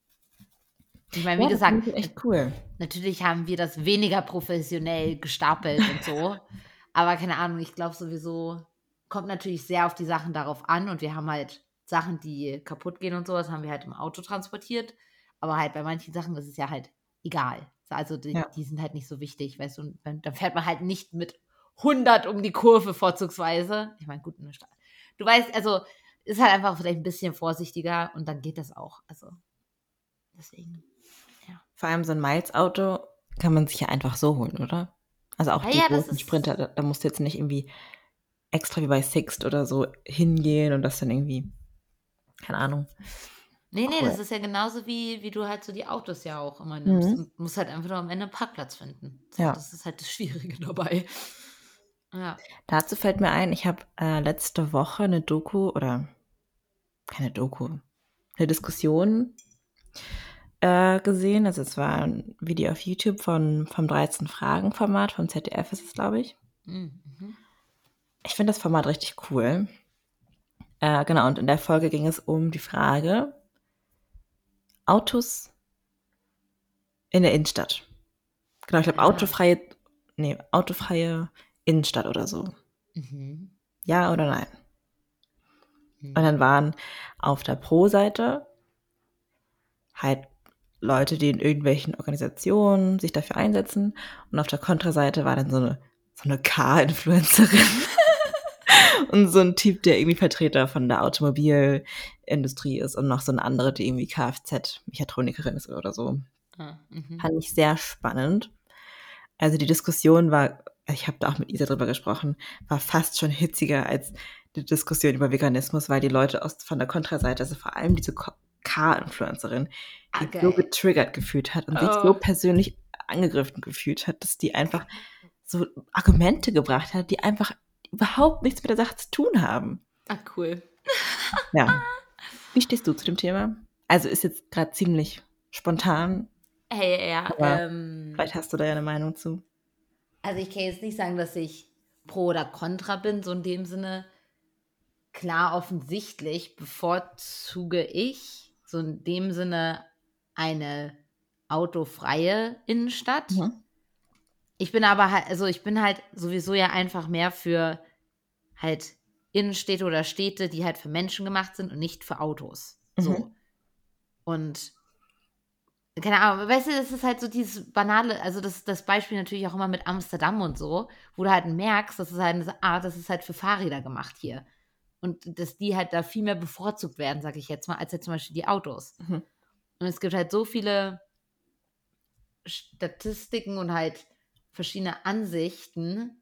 Ich meine, wie Ja, gesagt, echt cool. Natürlich haben wir das weniger professionell gestapelt und so. Aber keine Ahnung, ich glaube sowieso, kommt natürlich sehr auf die Sachen darauf an. Und wir haben halt Sachen, die kaputt gehen und sowas, haben wir halt im Auto transportiert. Aber halt bei manchen Sachen ist es ja halt egal. Also die, Ja. die sind halt nicht so wichtig, weißt du. Und dann, dann fährt man halt nicht mit 100 um die Kurve vorzugsweise. Ich meine, gut, in der Stadt. Du weißt, also ist halt einfach vielleicht ein bisschen vorsichtiger und dann geht das auch. Also deswegen. Vor allem so ein Miles-Auto kann man sich ja einfach so holen, oder? Also auch Ah die ja, großen Sprinter, da, da musst du jetzt nicht irgendwie extra wie bei Sixt oder so hingehen und das dann irgendwie, keine Ahnung. Nee, nee, Cool. das ist ja genauso wie, wie du halt so die Autos ja auch immer Mhm. nimmst. Und musst halt einfach nur am Ende einen Parkplatz finden. So, Ja. Das ist halt das Schwierige dabei. Ja. Dazu fällt mir ein, ich habe äh, letzte Woche eine Doku oder keine Doku, eine Diskussion äh, gesehen. Also es war ein Video auf YouTube von, vom 13 Fragen Format, vom ZDF ist es, glaube ich. Mhm. mhm. Ich finde das Format richtig cool. Äh, genau, und in der Folge ging es um die Frage, Autos in der Innenstadt. Genau, ich glaube, Ah. autofreie, nee, autofreie Innenstadt oder so. Mhm. Ja oder nein? Mhm. Und dann waren auf der Pro-Seite halt Leute, die in irgendwelchen Organisationen sich dafür einsetzen. Und auf der Kontraseite war dann so eine, so eine Car-Influencerin. und so ein Typ, der irgendwie Vertreter von der Automobilindustrie ist. Und noch so eine andere, die irgendwie Kfz-Mechatronikerin ist oder so. Ah, mhm. Fand ich sehr spannend. Also die Diskussion war, ich habe da auch mit Isa drüber gesprochen, war fast schon hitziger als die Diskussion über Veganismus, weil die Leute aus, von der Kontraseite, also vor allem diese Car-Influencerin, Ah, die so geil. getriggert gefühlt hat und sich Oh. so persönlich angegriffen gefühlt hat, dass die einfach so Argumente gebracht hat, die einfach überhaupt nichts mit der Sache zu tun haben. Ah, cool. Ja. Wie stehst du zu dem Thema? Also ist jetzt gerade ziemlich spontan. Hey, ja, ähm, Vielleicht hast du da ja eine Meinung zu. also ich kann jetzt nicht sagen, dass ich pro oder contra bin, so in dem Sinne. Klar, offensichtlich bevorzuge ich so in dem Sinne eine autofreie Innenstadt. Mhm. Ich bin aber halt, also ich bin halt sowieso ja einfach mehr für halt Innenstädte oder Städte, die halt für Menschen gemacht sind und nicht für Autos. So. Mhm. Und keine Ahnung, weißt du, das ist halt so dieses banale, also das, das Beispiel natürlich auch immer mit Amsterdam und so, wo du halt merkst, dass es halt, ah, das ist halt für Fahrräder gemacht hier. Und dass die halt da viel mehr bevorzugt werden, sag ich jetzt mal, als jetzt zum Beispiel die Autos. Mhm. Und es gibt halt so viele Statistiken und halt verschiedene Ansichten,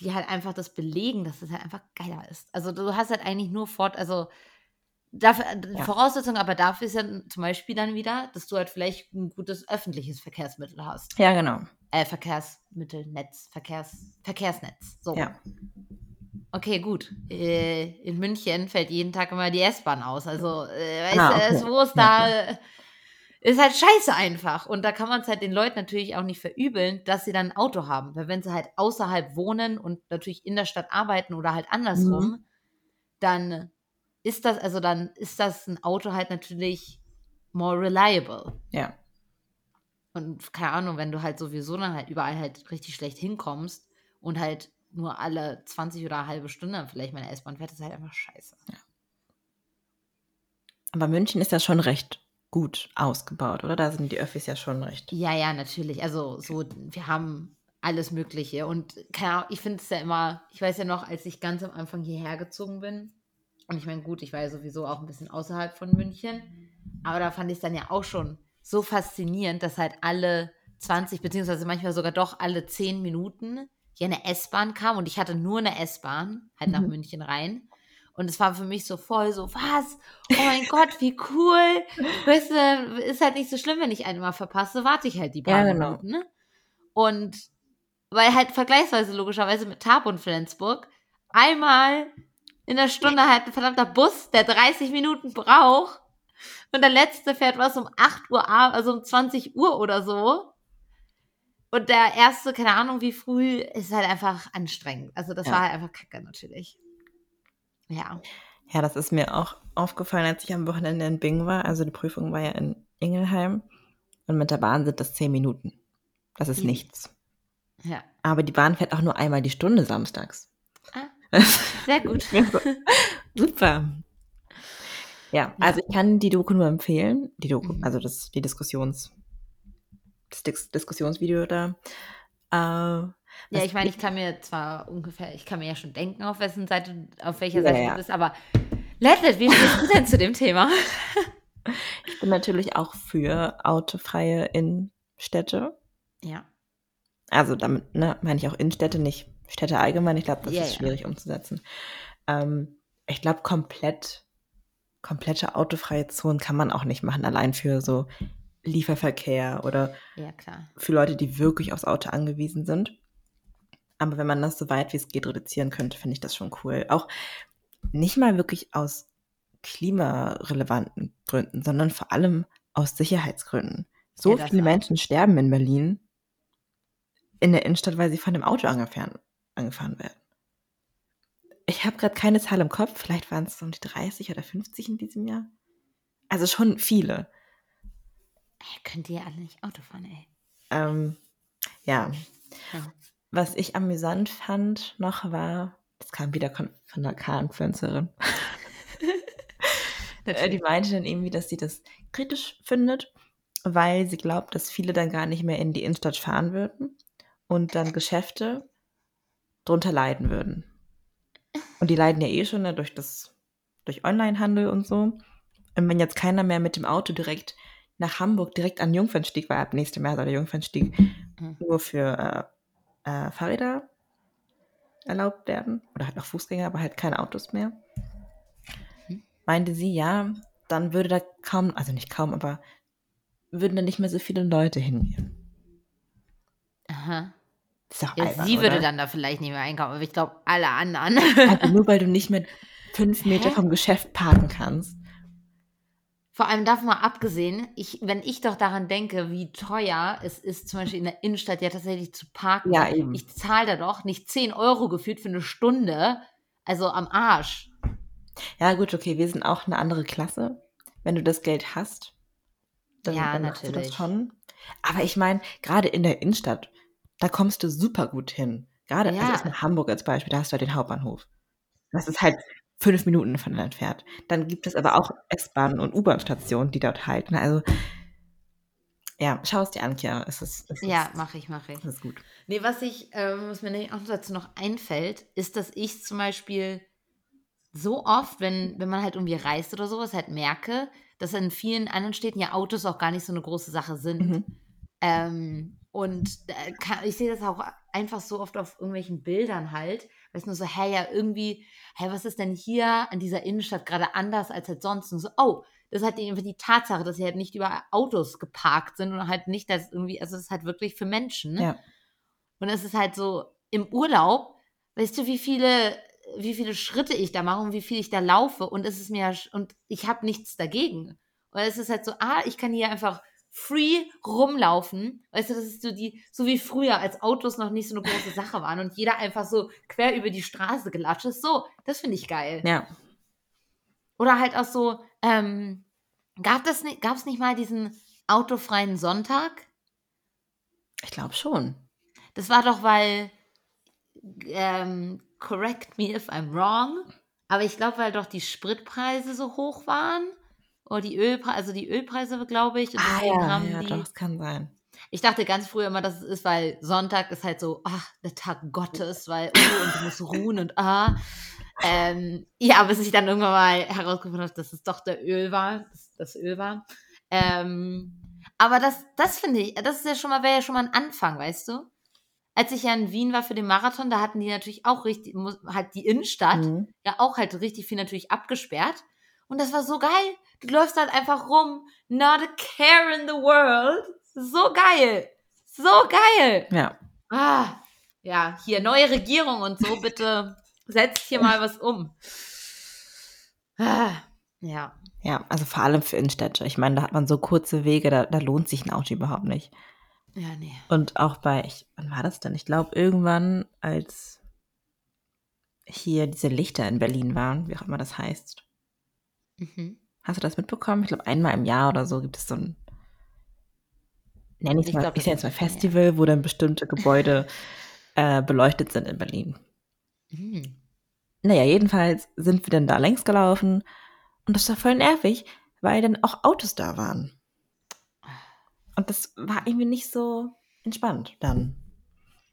die halt einfach das belegen, dass es halt einfach geiler ist. Also du hast halt eigentlich nur fort, also dafür, Ja. Voraussetzung aber dafür ist ja zum Beispiel dann wieder, dass du halt vielleicht ein gutes öffentliches Verkehrsmittel hast. Ja, genau. Äh, Verkehrsmittelnetz, Verkehrs, Verkehrsnetz. So. Ja. Okay, gut. Äh, in München fällt jeden Tag immer die S-Bahn aus. Also, äh, weißt Ah, du, okay. es- wo ist da. Ist halt scheiße einfach. Und da kann man es halt den Leuten natürlich auch nicht verübeln, dass sie dann ein Auto haben. Weil wenn sie halt außerhalb wohnen und natürlich in der Stadt arbeiten oder halt andersrum, Mhm. dann ist das, also dann ist das ein Auto halt natürlich more reliable. Ja. Und keine Ahnung, wenn du halt sowieso dann halt überall halt richtig schlecht hinkommst und halt nur alle 20 oder eine halbe Stunde vielleicht meine S-Bahn fährt, ist halt einfach scheiße. Aber München ist ja schon recht gut ausgebaut, oder? Da sind die Öffis ja schon recht. Ja, ja, natürlich. Also so, wir haben alles Mögliche. Und Ahnung, ich finde es ja immer, ich weiß ja noch, als ich ganz am Anfang hierher gezogen bin, und ich meine, gut, ich war ja sowieso auch ein bisschen außerhalb von München, aber da fand ich es dann ja auch schon so faszinierend, dass halt alle 20, beziehungsweise manchmal sogar doch alle 10 Minuten hier eine S-Bahn kam und ich hatte nur eine S-Bahn, halt nach Mhm. München rein. Und es war für mich so voll so, was? Oh mein Gott, wie cool. Weißt du, ist halt nicht so schlimm, wenn ich einen mal verpasse, warte ich halt die paar Ja, genau. Minuten. Ne? Und weil halt vergleichsweise logischerweise mit Tab und Flensburg einmal in der Stunde halt ein verdammter Bus, der 30 Minuten braucht. Und der letzte fährt was um 8 Uhr, ab- also um 20 Uhr oder so. Und der erste, keine Ahnung wie früh, ist halt einfach anstrengend. Also das Ja. war halt einfach kacke natürlich. Ja. Ja, das ist mir auch aufgefallen, als ich am Wochenende in Bing war. Also die Prüfung war ja in Ingelheim. Und mit der Bahn sind das zehn Minuten. Das ist Easy. nichts. Ja. Aber die Bahn fährt auch nur einmal die Stunde samstags. Ah. Sehr gut. Super. Ja, also ich kann die Doku nur empfehlen. Die Doku, Mhm. also das, die Diskussions, das Dis Diskussionsvideo da. Äh, Ja, ich meine, ich kann mir zwar ungefähr, ich kann mir ja schon denken, auf wessen Seite, auf welcher Ja, Seite ja. du bist, aber Letlet, wie stehst du denn zu dem Thema? Ich bin natürlich auch für autofreie Innenstädte. Ja. Also damit ne, meine ich auch Innenstädte, nicht Städte allgemein. Ich glaube, das Ja, ist ja. schwierig umzusetzen. Ähm, ich glaube, komplett, komplette autofreie Zonen kann man auch nicht machen, allein für so Lieferverkehr oder Ja, klar. für Leute, die wirklich aufs Auto angewiesen sind. Aber wenn man das so weit wie es geht reduzieren könnte, finde ich das schon cool. Auch nicht mal wirklich aus klimarelevanten Gründen, sondern vor allem aus Sicherheitsgründen. So Ja, viele. Menschen sterben in Berlin in der Innenstadt, weil sie von dem Auto angefahren, angefahren werden. Ich habe gerade keine Zahl im Kopf, vielleicht waren es so um die 30 oder 50 in diesem Jahr. Also schon viele. Ey, könnt ihr alle nicht Auto fahren, ey. Ähm, ja, Ja. Was ich amüsant fand noch war, das kam wieder von der K-Influencerin, äh, die meinte dann irgendwie, dass sie das kritisch findet, weil sie glaubt, dass viele dann gar nicht mehr in die Innenstadt fahren würden und dann Geschäfte drunter leiden würden. Und die leiden ja eh schon ne, durch das, durch Onlinehandel und so. Und wenn jetzt keiner mehr mit dem Auto direkt nach Hamburg, direkt an Jungfernstieg, weil ab nächstem Jahr soll der Jungfernstieg Mhm. nur für äh, äh, Fahrräder erlaubt werden oder halt auch Fußgänger, aber halt keine Autos mehr. Mhm. Meinte sie, ja, dann würde da kaum, also nicht kaum, aber würden da nicht mehr so viele Leute hingehen. Aha. Das ist doch Ja, albern, sie würde oder? dann da vielleicht nicht mehr einkaufen, aber ich glaube, alle anderen. Also nur weil du nicht mehr fünf Meter Hä? vom Geschäft parken kannst. Vor allem davon mal abgesehen, ich, wenn ich doch daran denke, wie teuer es ist, zum Beispiel in der Innenstadt ja tatsächlich zu parken. Ja, eben. Ich zahle da doch nicht 10 Euro gefühlt für eine Stunde. Also am Arsch. Ja, gut, okay, wir sind auch eine andere Klasse. Wenn du das Geld hast, dann, Ja, dann machst du das natürlich. schon. Aber ich meine, gerade in der Innenstadt, da kommst du super gut hin. Gerade also Ja. erstmal Hamburg als Beispiel, da hast du halt den Hauptbahnhof. Das ist halt fünf Minuten von entfernt. Dann gibt es aber auch S-Bahnen und U-Bahn-Stationen, die dort halten. Also, ja, schau es dir an, Kia. Es ist, es Ja, mache ich, mache ich. es ist gut. Nee, was ich, ähm, was mir nämlich auch dazu noch einfällt, ist, dass ich zum Beispiel so oft, wenn, wenn man halt irgendwie reist oder sowas, halt merke, dass in vielen anderen Städten ja Autos auch gar nicht so eine große Sache sind. Mhm. Ähm, und äh, kann, ich sehe das auch einfach so oft auf irgendwelchen Bildern halt, weil es nur so, hey, ja, irgendwie, hey, was ist denn hier an dieser Innenstadt gerade anders als halt sonst? Und so, oh, das ist halt einfach die Tatsache, dass sie halt nicht über Autos geparkt sind und halt nicht, dass irgendwie, also es ist halt wirklich für Menschen. Ja. Und es ist halt so, im Urlaub, weißt du, wie viele, wie viele Schritte ich da mache und wie viel ich da laufe und es ist mir, und ich habe nichts dagegen. Und es ist halt so, ah, ich kann hier einfach free rumlaufen. Weißt du, das ist so die, so wie früher, als Autos noch nicht so eine große Sache waren und jeder einfach so quer über die Straße gelatscht ist. So, das finde ich geil. Ja. Oder halt auch so, ähm, gab es nicht, gab's nicht mal diesen autofreien Sonntag? Ich glaube schon. Das war doch, weil, ähm, correct me if I'm wrong, aber ich glaube, weil doch die Spritpreise so hoch waren. Oder die Ölpreise, also die Ölpreise, glaube ich. Und Ah, ja, ja, die, doch, es kann sein. Ich dachte ganz früher immer, dass es ist, weil Sonntag ist halt so, ach, der Tag Gottes, weil, oh, und du musst ruhen und ah. Ähm, ja, bis ich dann irgendwann mal herausgefunden habe, dass es doch der Öl war, das Öl war. Ähm, aber das, das finde ich, das ist ja schon mal, wäre ja schon mal ein Anfang, weißt du? Als ich ja in Wien war für den Marathon, da hatten die natürlich auch richtig, halt die Innenstadt, Mhm. ja auch halt richtig viel natürlich abgesperrt. Und das war so geil. Du läufst halt einfach rum. Not a care in the world. So geil. So geil. Ja. Ah, ja, hier neue Regierung und so, bitte setzt hier mal was um. Ah, ja. Ja, also vor allem für Innenstädte. Ich meine, da hat man so kurze Wege, da, da lohnt sich ein Auto überhaupt nicht. Ja, nee. Und auch bei, ich, wann war das denn? Ich glaube, irgendwann, als hier diese Lichter in Berlin waren, wie auch immer das heißt. Mhm. Hast du das mitbekommen? Ich glaube, einmal im Jahr oder so gibt es so ein, nenne ich mal, glaub, ich jetzt mal bisschen, ja. Festival, wo dann bestimmte Gebäude äh, beleuchtet sind in Berlin. Mhm. Naja, jedenfalls sind wir dann da längs gelaufen und das war voll nervig, weil dann auch Autos da waren. Und das war irgendwie nicht so entspannt dann.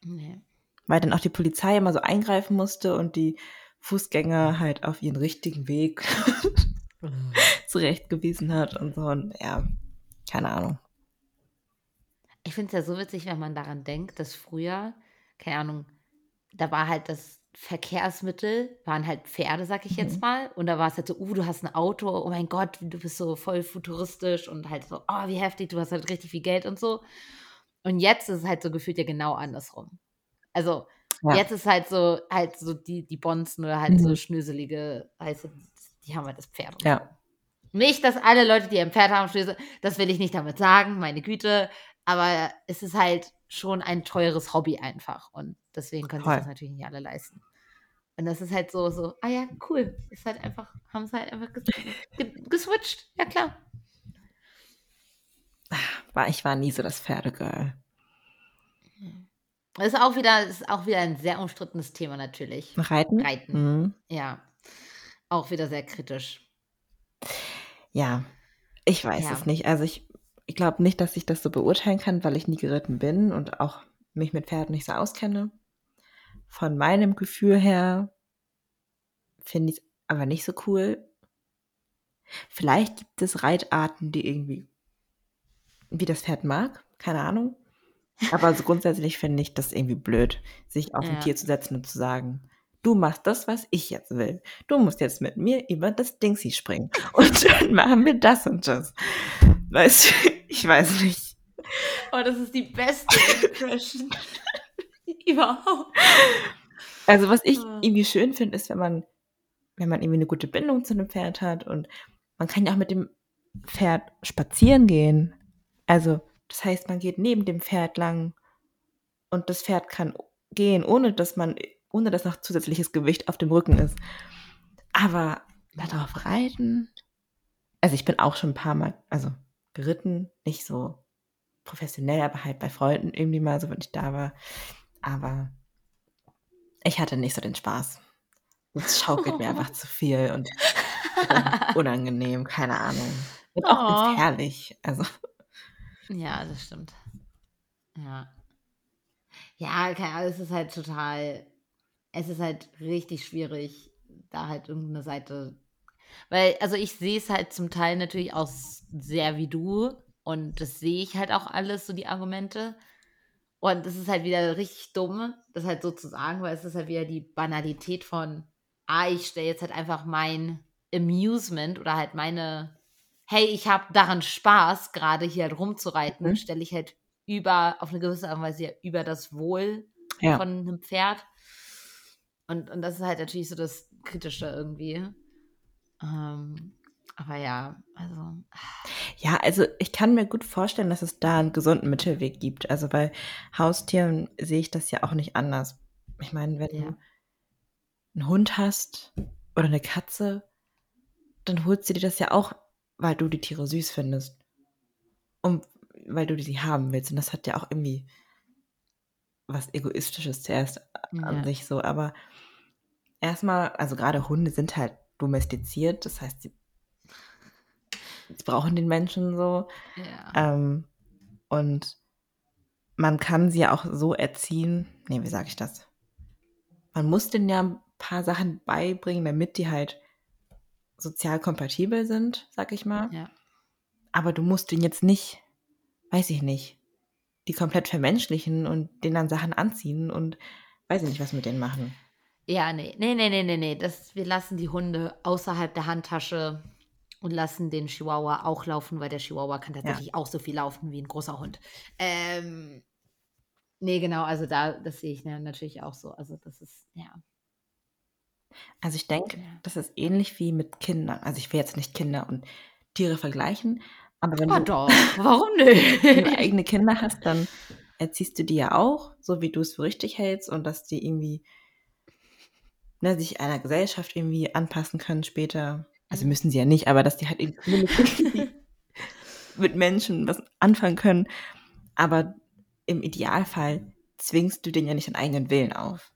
Nee. Weil dann auch die Polizei immer so eingreifen musste und die Fußgänger halt auf ihren richtigen Weg zurechtgewiesen hat und so. Und ja, keine Ahnung. Ich finde es ja so witzig, wenn man daran denkt, dass früher, keine Ahnung, da war halt das Verkehrsmittel, waren halt Pferde, sag ich jetzt Mhm. mal. Und da war es halt so, uh, du hast ein Auto, oh mein Gott, du bist so voll futuristisch und halt so, oh, wie heftig, du hast halt richtig viel Geld und so. Und jetzt ist es halt so gefühlt ja genau andersrum. Also, Ja. jetzt ist halt so, halt so die, die Bonzen oder halt so Mhm. schnöselige, heißt, die haben halt das Pferd. Ja. so. Nicht, dass alle Leute, die ein Pferd haben, schnösel, das will ich nicht damit sagen, meine Güte. Aber es ist halt schon ein teures Hobby einfach. Und deswegen können sich Voll. das natürlich nicht alle leisten. Und das ist halt so, so, ah ja, cool. Ist halt einfach, haben sie halt einfach ges ge geswitcht. Ja, klar. War, ich war nie so das Pferdegirl. Das ist auch wieder, ist auch wieder ein sehr umstrittenes Thema natürlich. Reiten? Reiten. Mhm. Ja. Auch wieder sehr kritisch. Ja, ich weiß Ja. es nicht. Also ich, ich glaube nicht, dass ich das so beurteilen kann, weil ich nie geritten bin und auch mich mit Pferden nicht so auskenne. Von meinem Gefühl her finde ich es aber nicht so cool. Vielleicht gibt es Reitarten, die irgendwie wie das Pferd mag, keine Ahnung. Aber so grundsätzlich finde ich das irgendwie blöd, sich auf ein Ja. Tier zu setzen und zu sagen, du machst das, was ich jetzt will. Du musst jetzt mit mir über das Dingsy springen. Und dann machen wir das und das. Weißt du, ich weiß nicht. Oh, das ist die beste Impression überhaupt. Also was ich Ah. irgendwie schön finde, ist, wenn man, wenn man irgendwie eine gute Bindung zu einem Pferd hat und man kann ja auch mit dem Pferd spazieren gehen. Also, das heißt, man geht neben dem Pferd lang und das Pferd kann gehen, ohne dass man, ohne dass noch zusätzliches Gewicht auf dem Rücken ist. Aber darauf reiten, also ich bin auch schon ein paar Mal, also geritten, nicht so professionell, aber halt bei Freunden irgendwie mal so, wenn ich da war. Aber ich hatte nicht so den Spaß. Es schaukelt mir einfach zu viel und unangenehm, keine Ahnung. Und auch Oh. herrlich. Also, Ja, das stimmt. Ja. Ja, keine Ahnung, es ist halt total, es ist halt richtig schwierig, da halt irgendeine Seite, weil, also ich sehe es halt zum Teil natürlich auch sehr wie du und das sehe ich halt auch alles, so die Argumente. Und das ist halt wieder richtig dumm, das halt so zu sagen, weil es ist halt wieder die Banalität von, ah, ich stelle jetzt halt einfach mein Amusement oder halt meine, hey, ich habe daran Spaß, gerade hier halt rumzureiten, Mhm. stelle ich halt über, auf eine gewisse Art und Weise ja über das Wohl ja. von einem Pferd. Und, und das ist halt natürlich so das Kritische irgendwie. Ähm, aber ja, also. Ja, also ich kann mir gut vorstellen, dass es da einen gesunden Mittelweg gibt. Also bei Haustieren sehe ich das ja auch nicht anders. Ich meine, wenn Ja. du einen Hund hast oder eine Katze, dann holst du dir das ja auch, weil du die Tiere süß findest. Und weil du sie haben willst. Und das hat ja auch irgendwie was Egoistisches zuerst an Ja. sich so. Aber erstmal, also gerade Hunde sind halt domestiziert. Das heißt, sie, sie brauchen den Menschen so. Ja. Ähm, und man kann sie ja auch so erziehen. Nee, wie sage ich das? Man muss denen ja ein paar Sachen beibringen, damit die halt sozial kompatibel sind, sag ich mal. ja. Aber du musst den jetzt nicht, weiß ich nicht, die komplett vermenschlichen und denen dann Sachen anziehen und weiß ich nicht, was mit denen machen. Ja, nee, nee, nee, nee, nee, nee. Das, wir lassen die Hunde außerhalb der Handtasche und lassen den Chihuahua auch laufen, weil der Chihuahua kann tatsächlich auch so viel laufen wie ein großer Hund. Ähm, nee, genau, also da, das sehe ich ja natürlich auch so. Also das ist, ja. Also ich denke, Ja. das ist ähnlich wie mit Kindern. Also ich will jetzt nicht Kinder und Tiere vergleichen, aber wenn Oh du doch, warum wenn du nicht? eigene Kinder hast, dann erziehst du die ja auch, so wie du es für richtig hältst und dass die irgendwie ne, sich einer Gesellschaft irgendwie anpassen können später. Also Mhm. müssen sie ja nicht, aber dass die halt irgendwie mit Menschen was anfangen können. Aber im Idealfall zwingst du denen ja nicht den eigenen Willen auf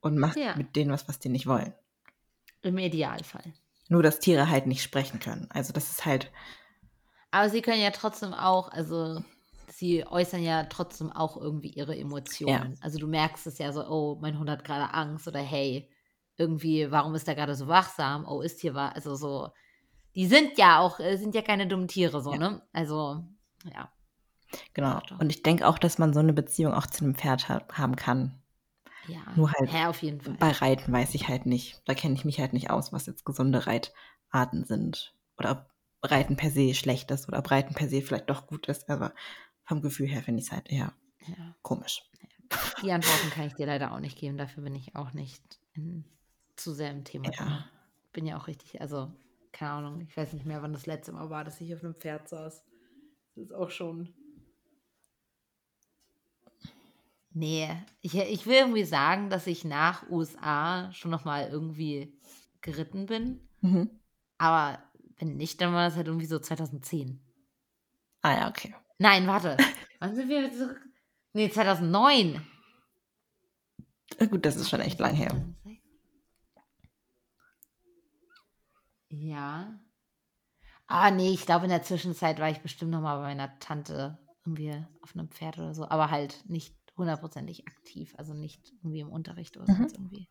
und machst Ja. mit denen was, was die nicht wollen. Im Idealfall. Nur, dass Tiere halt nicht sprechen können. Also das ist halt, Aber sie können ja trotzdem auch, also sie äußern ja trotzdem auch irgendwie ihre Emotionen. Also du merkst es ja so, oh, mein Hund hat gerade Angst oder hey, irgendwie, warum ist er gerade so wachsam? Oh, ist hier was? Also so, die sind ja auch, äh, sind ja keine dummen Tiere, so, Ja. ne? Also, ja. genau. Und ich denke auch, dass man so eine Beziehung auch zu einem Pferd ha haben kann. Ja, Nur halt ja auf jeden Fall. Bei Reiten weiß ich halt nicht. Da kenne ich mich halt nicht aus, was jetzt gesunde Reitarten sind. Oder ob Reiten per se schlecht ist oder ob Reiten per se vielleicht doch gut ist. Aber vom Gefühl her finde ich es halt eher Ja. komisch. Die Antworten kann ich dir leider auch nicht geben. Dafür bin ich auch nicht in, zu sehr im Thema Ja. Bin ja auch richtig, also, keine Ahnung, ich weiß nicht mehr, wann das letzte Mal war, dass ich auf einem Pferd saß. Das ist auch schon. Nee, ich, ich will irgendwie sagen, dass ich nach USA schon nochmal irgendwie geritten bin. Mhm. Aber wenn nicht, dann war das halt irgendwie so 2010. Ah ja, okay. Nein, warte. Wann sind wir zurück? Nee, 2009. Äh, Gut, das ist schon echt lang her. Ja. Ah, nee, ich glaube, in der Zwischenzeit war ich bestimmt noch mal bei meiner Tante irgendwie auf einem Pferd oder so, aber halt nicht hundertprozentig aktiv, also nicht irgendwie im Unterricht oder Mhm. sonst irgendwie.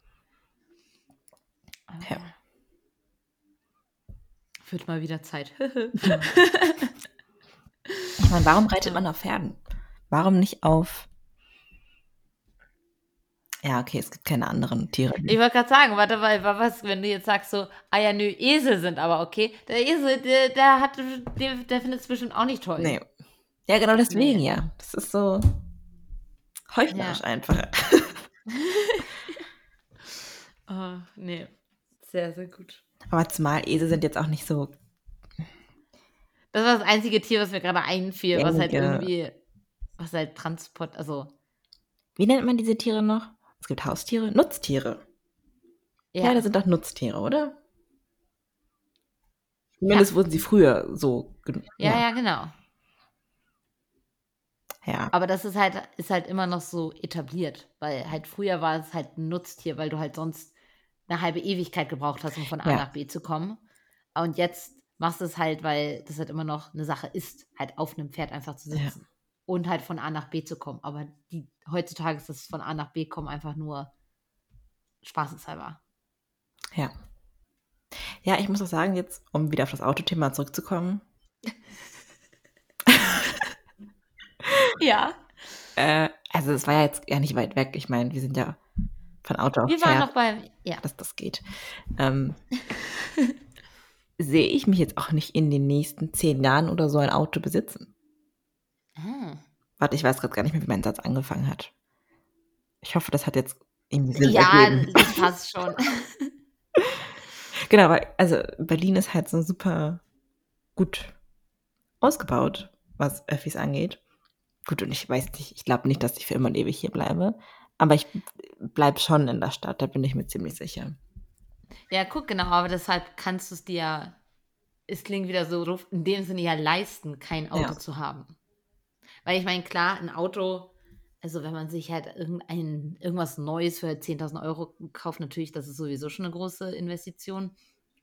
Aber Okay. ja. Wird mal wieder Zeit. Ich meine, warum reitet man auf Pferden? Warum nicht auf. Ja, okay, es gibt keine anderen Tiere. Ich wollte gerade sagen, warte mal, wa- was, wenn du jetzt sagst so, ah ja, nö, Esel sind aber okay. Der Esel, der, der hat, der, der findet es bestimmt auch nicht toll. Nee. Ja, genau deswegen Nee. ja. Das ist so heuchlerisch Ja. einfach. Oh, nee. Sehr, sehr gut. Aber zumal Esel sind jetzt auch nicht so. Das war das einzige Tier, was mir gerade einfiel, was halt Gängige. irgendwie, was halt Transport, also Wie nennt man diese Tiere noch? Es gibt Haustiere, Nutztiere. Ja, ja, das sind doch Nutztiere, oder? Zumindest wurden sie früher so. gen- ja, ja, genau. ja. Aber das ist halt, ist halt immer noch so etabliert, weil halt früher war es halt ein Nutztier, weil du halt sonst eine halbe Ewigkeit gebraucht hast, um von A Ja. nach B zu kommen. Und jetzt machst du es halt, weil das halt immer noch eine Sache ist, halt auf einem Pferd einfach zu Ja. Und halt von A nach B zu kommen. Aber die, heutzutage ist das von A nach B kommen einfach nur spaßeshalber. Ja. Ja, ich muss auch sagen, jetzt, um wieder auf das Autothema zurückzukommen, Ja. äh, also es war ja jetzt ja nicht weit weg. Ich meine, wir sind ja von Auto auf Wir waren noch beim, ja. dass das geht. Ähm, sehe ich mich jetzt auch nicht in den nächsten zehn Jahren oder so ein Auto besitzen. Ah. Warte, ich weiß gerade gar nicht mehr, wie mein Satz angefangen hat. Ich hoffe, das hat jetzt irgendwie Sinn Ja, ergeben. das passt schon. Genau, weil, also Berlin ist halt so super gut ausgebaut, was Öffis angeht. Gut, und ich weiß nicht, ich glaube nicht, dass ich für immer und ewig hier bleibe. Aber ich bleibe schon in der Stadt, da bin ich mir ziemlich sicher. Ja, guck, genau, aber deshalb kannst du es dir ja, es klingt wieder so in dem Sinne ja leisten, kein Auto Ja. zu haben. Weil ich meine, klar, ein Auto, also wenn man sich halt irgendein, irgendwas Neues für 10.000 Euro kauft, natürlich, das ist sowieso schon eine große Investition.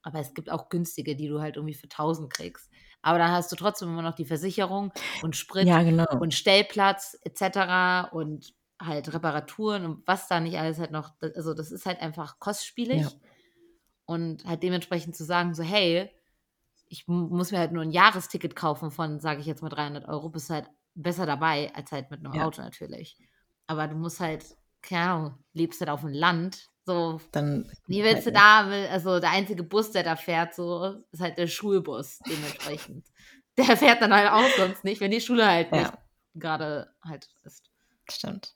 Aber es gibt auch günstige, die du halt irgendwie für 1.000 kriegst. Aber dann hast du trotzdem immer noch die Versicherung und Sprit Ja, genau. und Stellplatz etc. und halt Reparaturen und was da nicht alles halt noch, also das ist halt einfach kostspielig. Ja. Und halt dementsprechend zu sagen, so, hey, ich mu- muss mir halt nur ein Jahresticket kaufen von, sage ich jetzt mal 300 Euro, bist du halt besser dabei als halt mit einem Ja. Auto natürlich. Aber du musst halt, keine Ahnung, lebst halt auf dem Land, so, Dann wie willst du da, also der einzige Bus, der da fährt, so, ist halt der Schulbus dementsprechend. der fährt dann halt auch sonst nicht, wenn die Schule halt Ja. nicht gerade halt ist. Stimmt.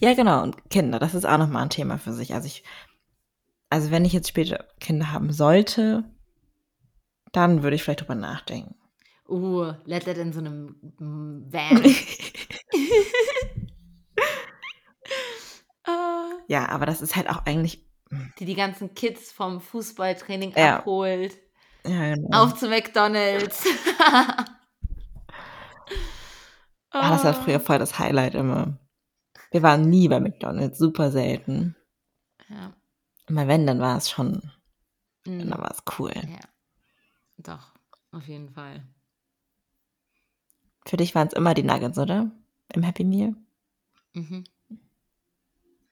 Ja, genau. Und Kinder, das ist auch nochmal ein Thema für sich. Also ich, also wenn ich jetzt später Kinder haben sollte, dann würde ich vielleicht drüber nachdenken. Uh, let it in so einem mm, Van. Ah, Ja, aber das ist halt auch eigentlich. die die ganzen Kids vom Fußballtraining Ja. abholt. Ja, genau. Auf zu McDonalds. Ah, das war früher voll das Highlight immer. Wir waren nie bei McDonalds, super selten. Ja. Aber wenn, dann war es schon, mm, dann war es cool. ja. Doch, auf jeden Fall. Für dich waren es immer die Nuggets, oder? Im Happy Meal? Mhm.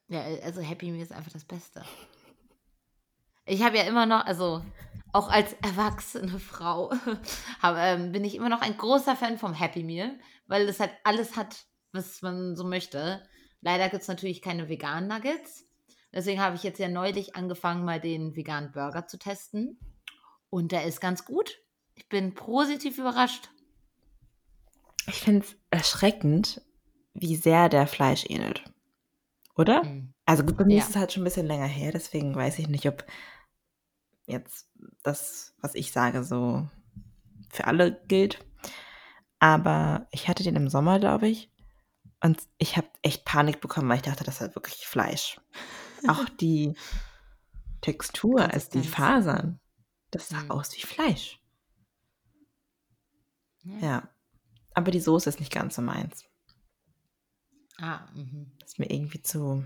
Ja, also Happy Meal ist einfach das Beste. Ich habe ja immer noch, also auch als erwachsene Frau, hab, ähm, bin ich immer noch ein großer Fan vom Happy Meal, weil es halt alles hat, was man so möchte. Leider gibt es natürlich keine veganen Nuggets. Deswegen habe ich jetzt ja neulich angefangen, mal den veganen Burger zu testen. Und der ist ganz gut. Ich bin positiv überrascht. Ich finde es erschreckend, wie sehr der Fleisch ähnelt. Oder? Mhm. Also gut, bei mir Ja. ist es halt schon ein bisschen länger her, deswegen weiß ich nicht, ob jetzt das, was ich sage, so für alle gilt. Aber ich hatte den im Sommer, glaube ich. Und ich habe echt Panik bekommen, weil ich dachte, das ist wirklich Fleisch. Auch die Textur, also die. Fasern, das sah Mhm. aus wie Fleisch. Ja. Ja. Aber die Soße ist nicht ganz so meins. Ah, mhm. Ist mir irgendwie zu,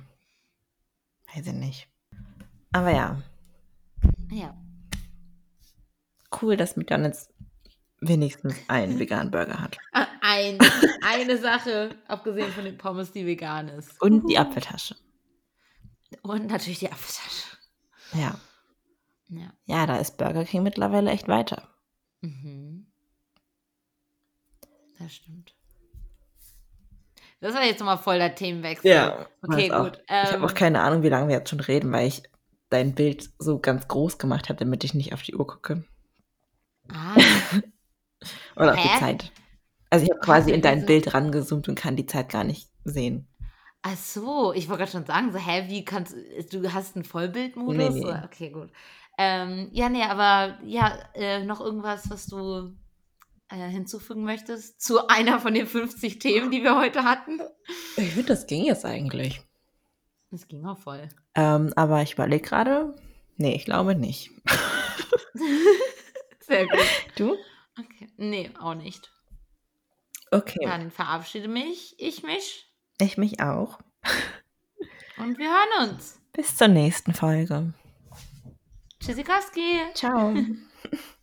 weiß ich nicht. Aber ja, Ja. cool, dass McDonald's wenigstens einen veganen Burger hat. Ah, Ein, eine Sache, abgesehen von den Pommes, die vegan ist. Und die Apfeltasche. Und natürlich die Apfeltasche. Ja. Ja. Ja, da ist Burger King mittlerweile echt weiter. Mhm. Das stimmt. Das war jetzt nochmal voll der Themenwechsel. Okay, weiß auch. gut. ich habe Ähm, auch keine Ahnung, wie lange wir jetzt schon reden, weil ich dein Bild so ganz groß gemacht habe, damit ich nicht auf die Uhr gucke. ah, Oder auf Hä? die Zeit. Also ich habe quasi in dein Bild rangezoomt und kann die Zeit gar nicht sehen. ach so, ich wollte gerade schon sagen, so, hä, wie kannst du, hast einen Vollbildmodus? Nee, nee. Okay, gut. Ähm, ja, nee, aber ja, äh, noch irgendwas, was du äh, hinzufügen möchtest zu einer von den 50 Themen, die wir heute hatten? Ich finde, das ging jetzt eigentlich. Es ging auch voll. Ähm, aber ich überlege gerade. Nee, ich glaube nicht. Sehr gut. Du? Okay. Nee, auch nicht. Okay. Dann verabschiede mich, ich mich Ich mich auch. und wir hören uns. Bis zur nächsten Folge. Tschüssikowski. Ciao.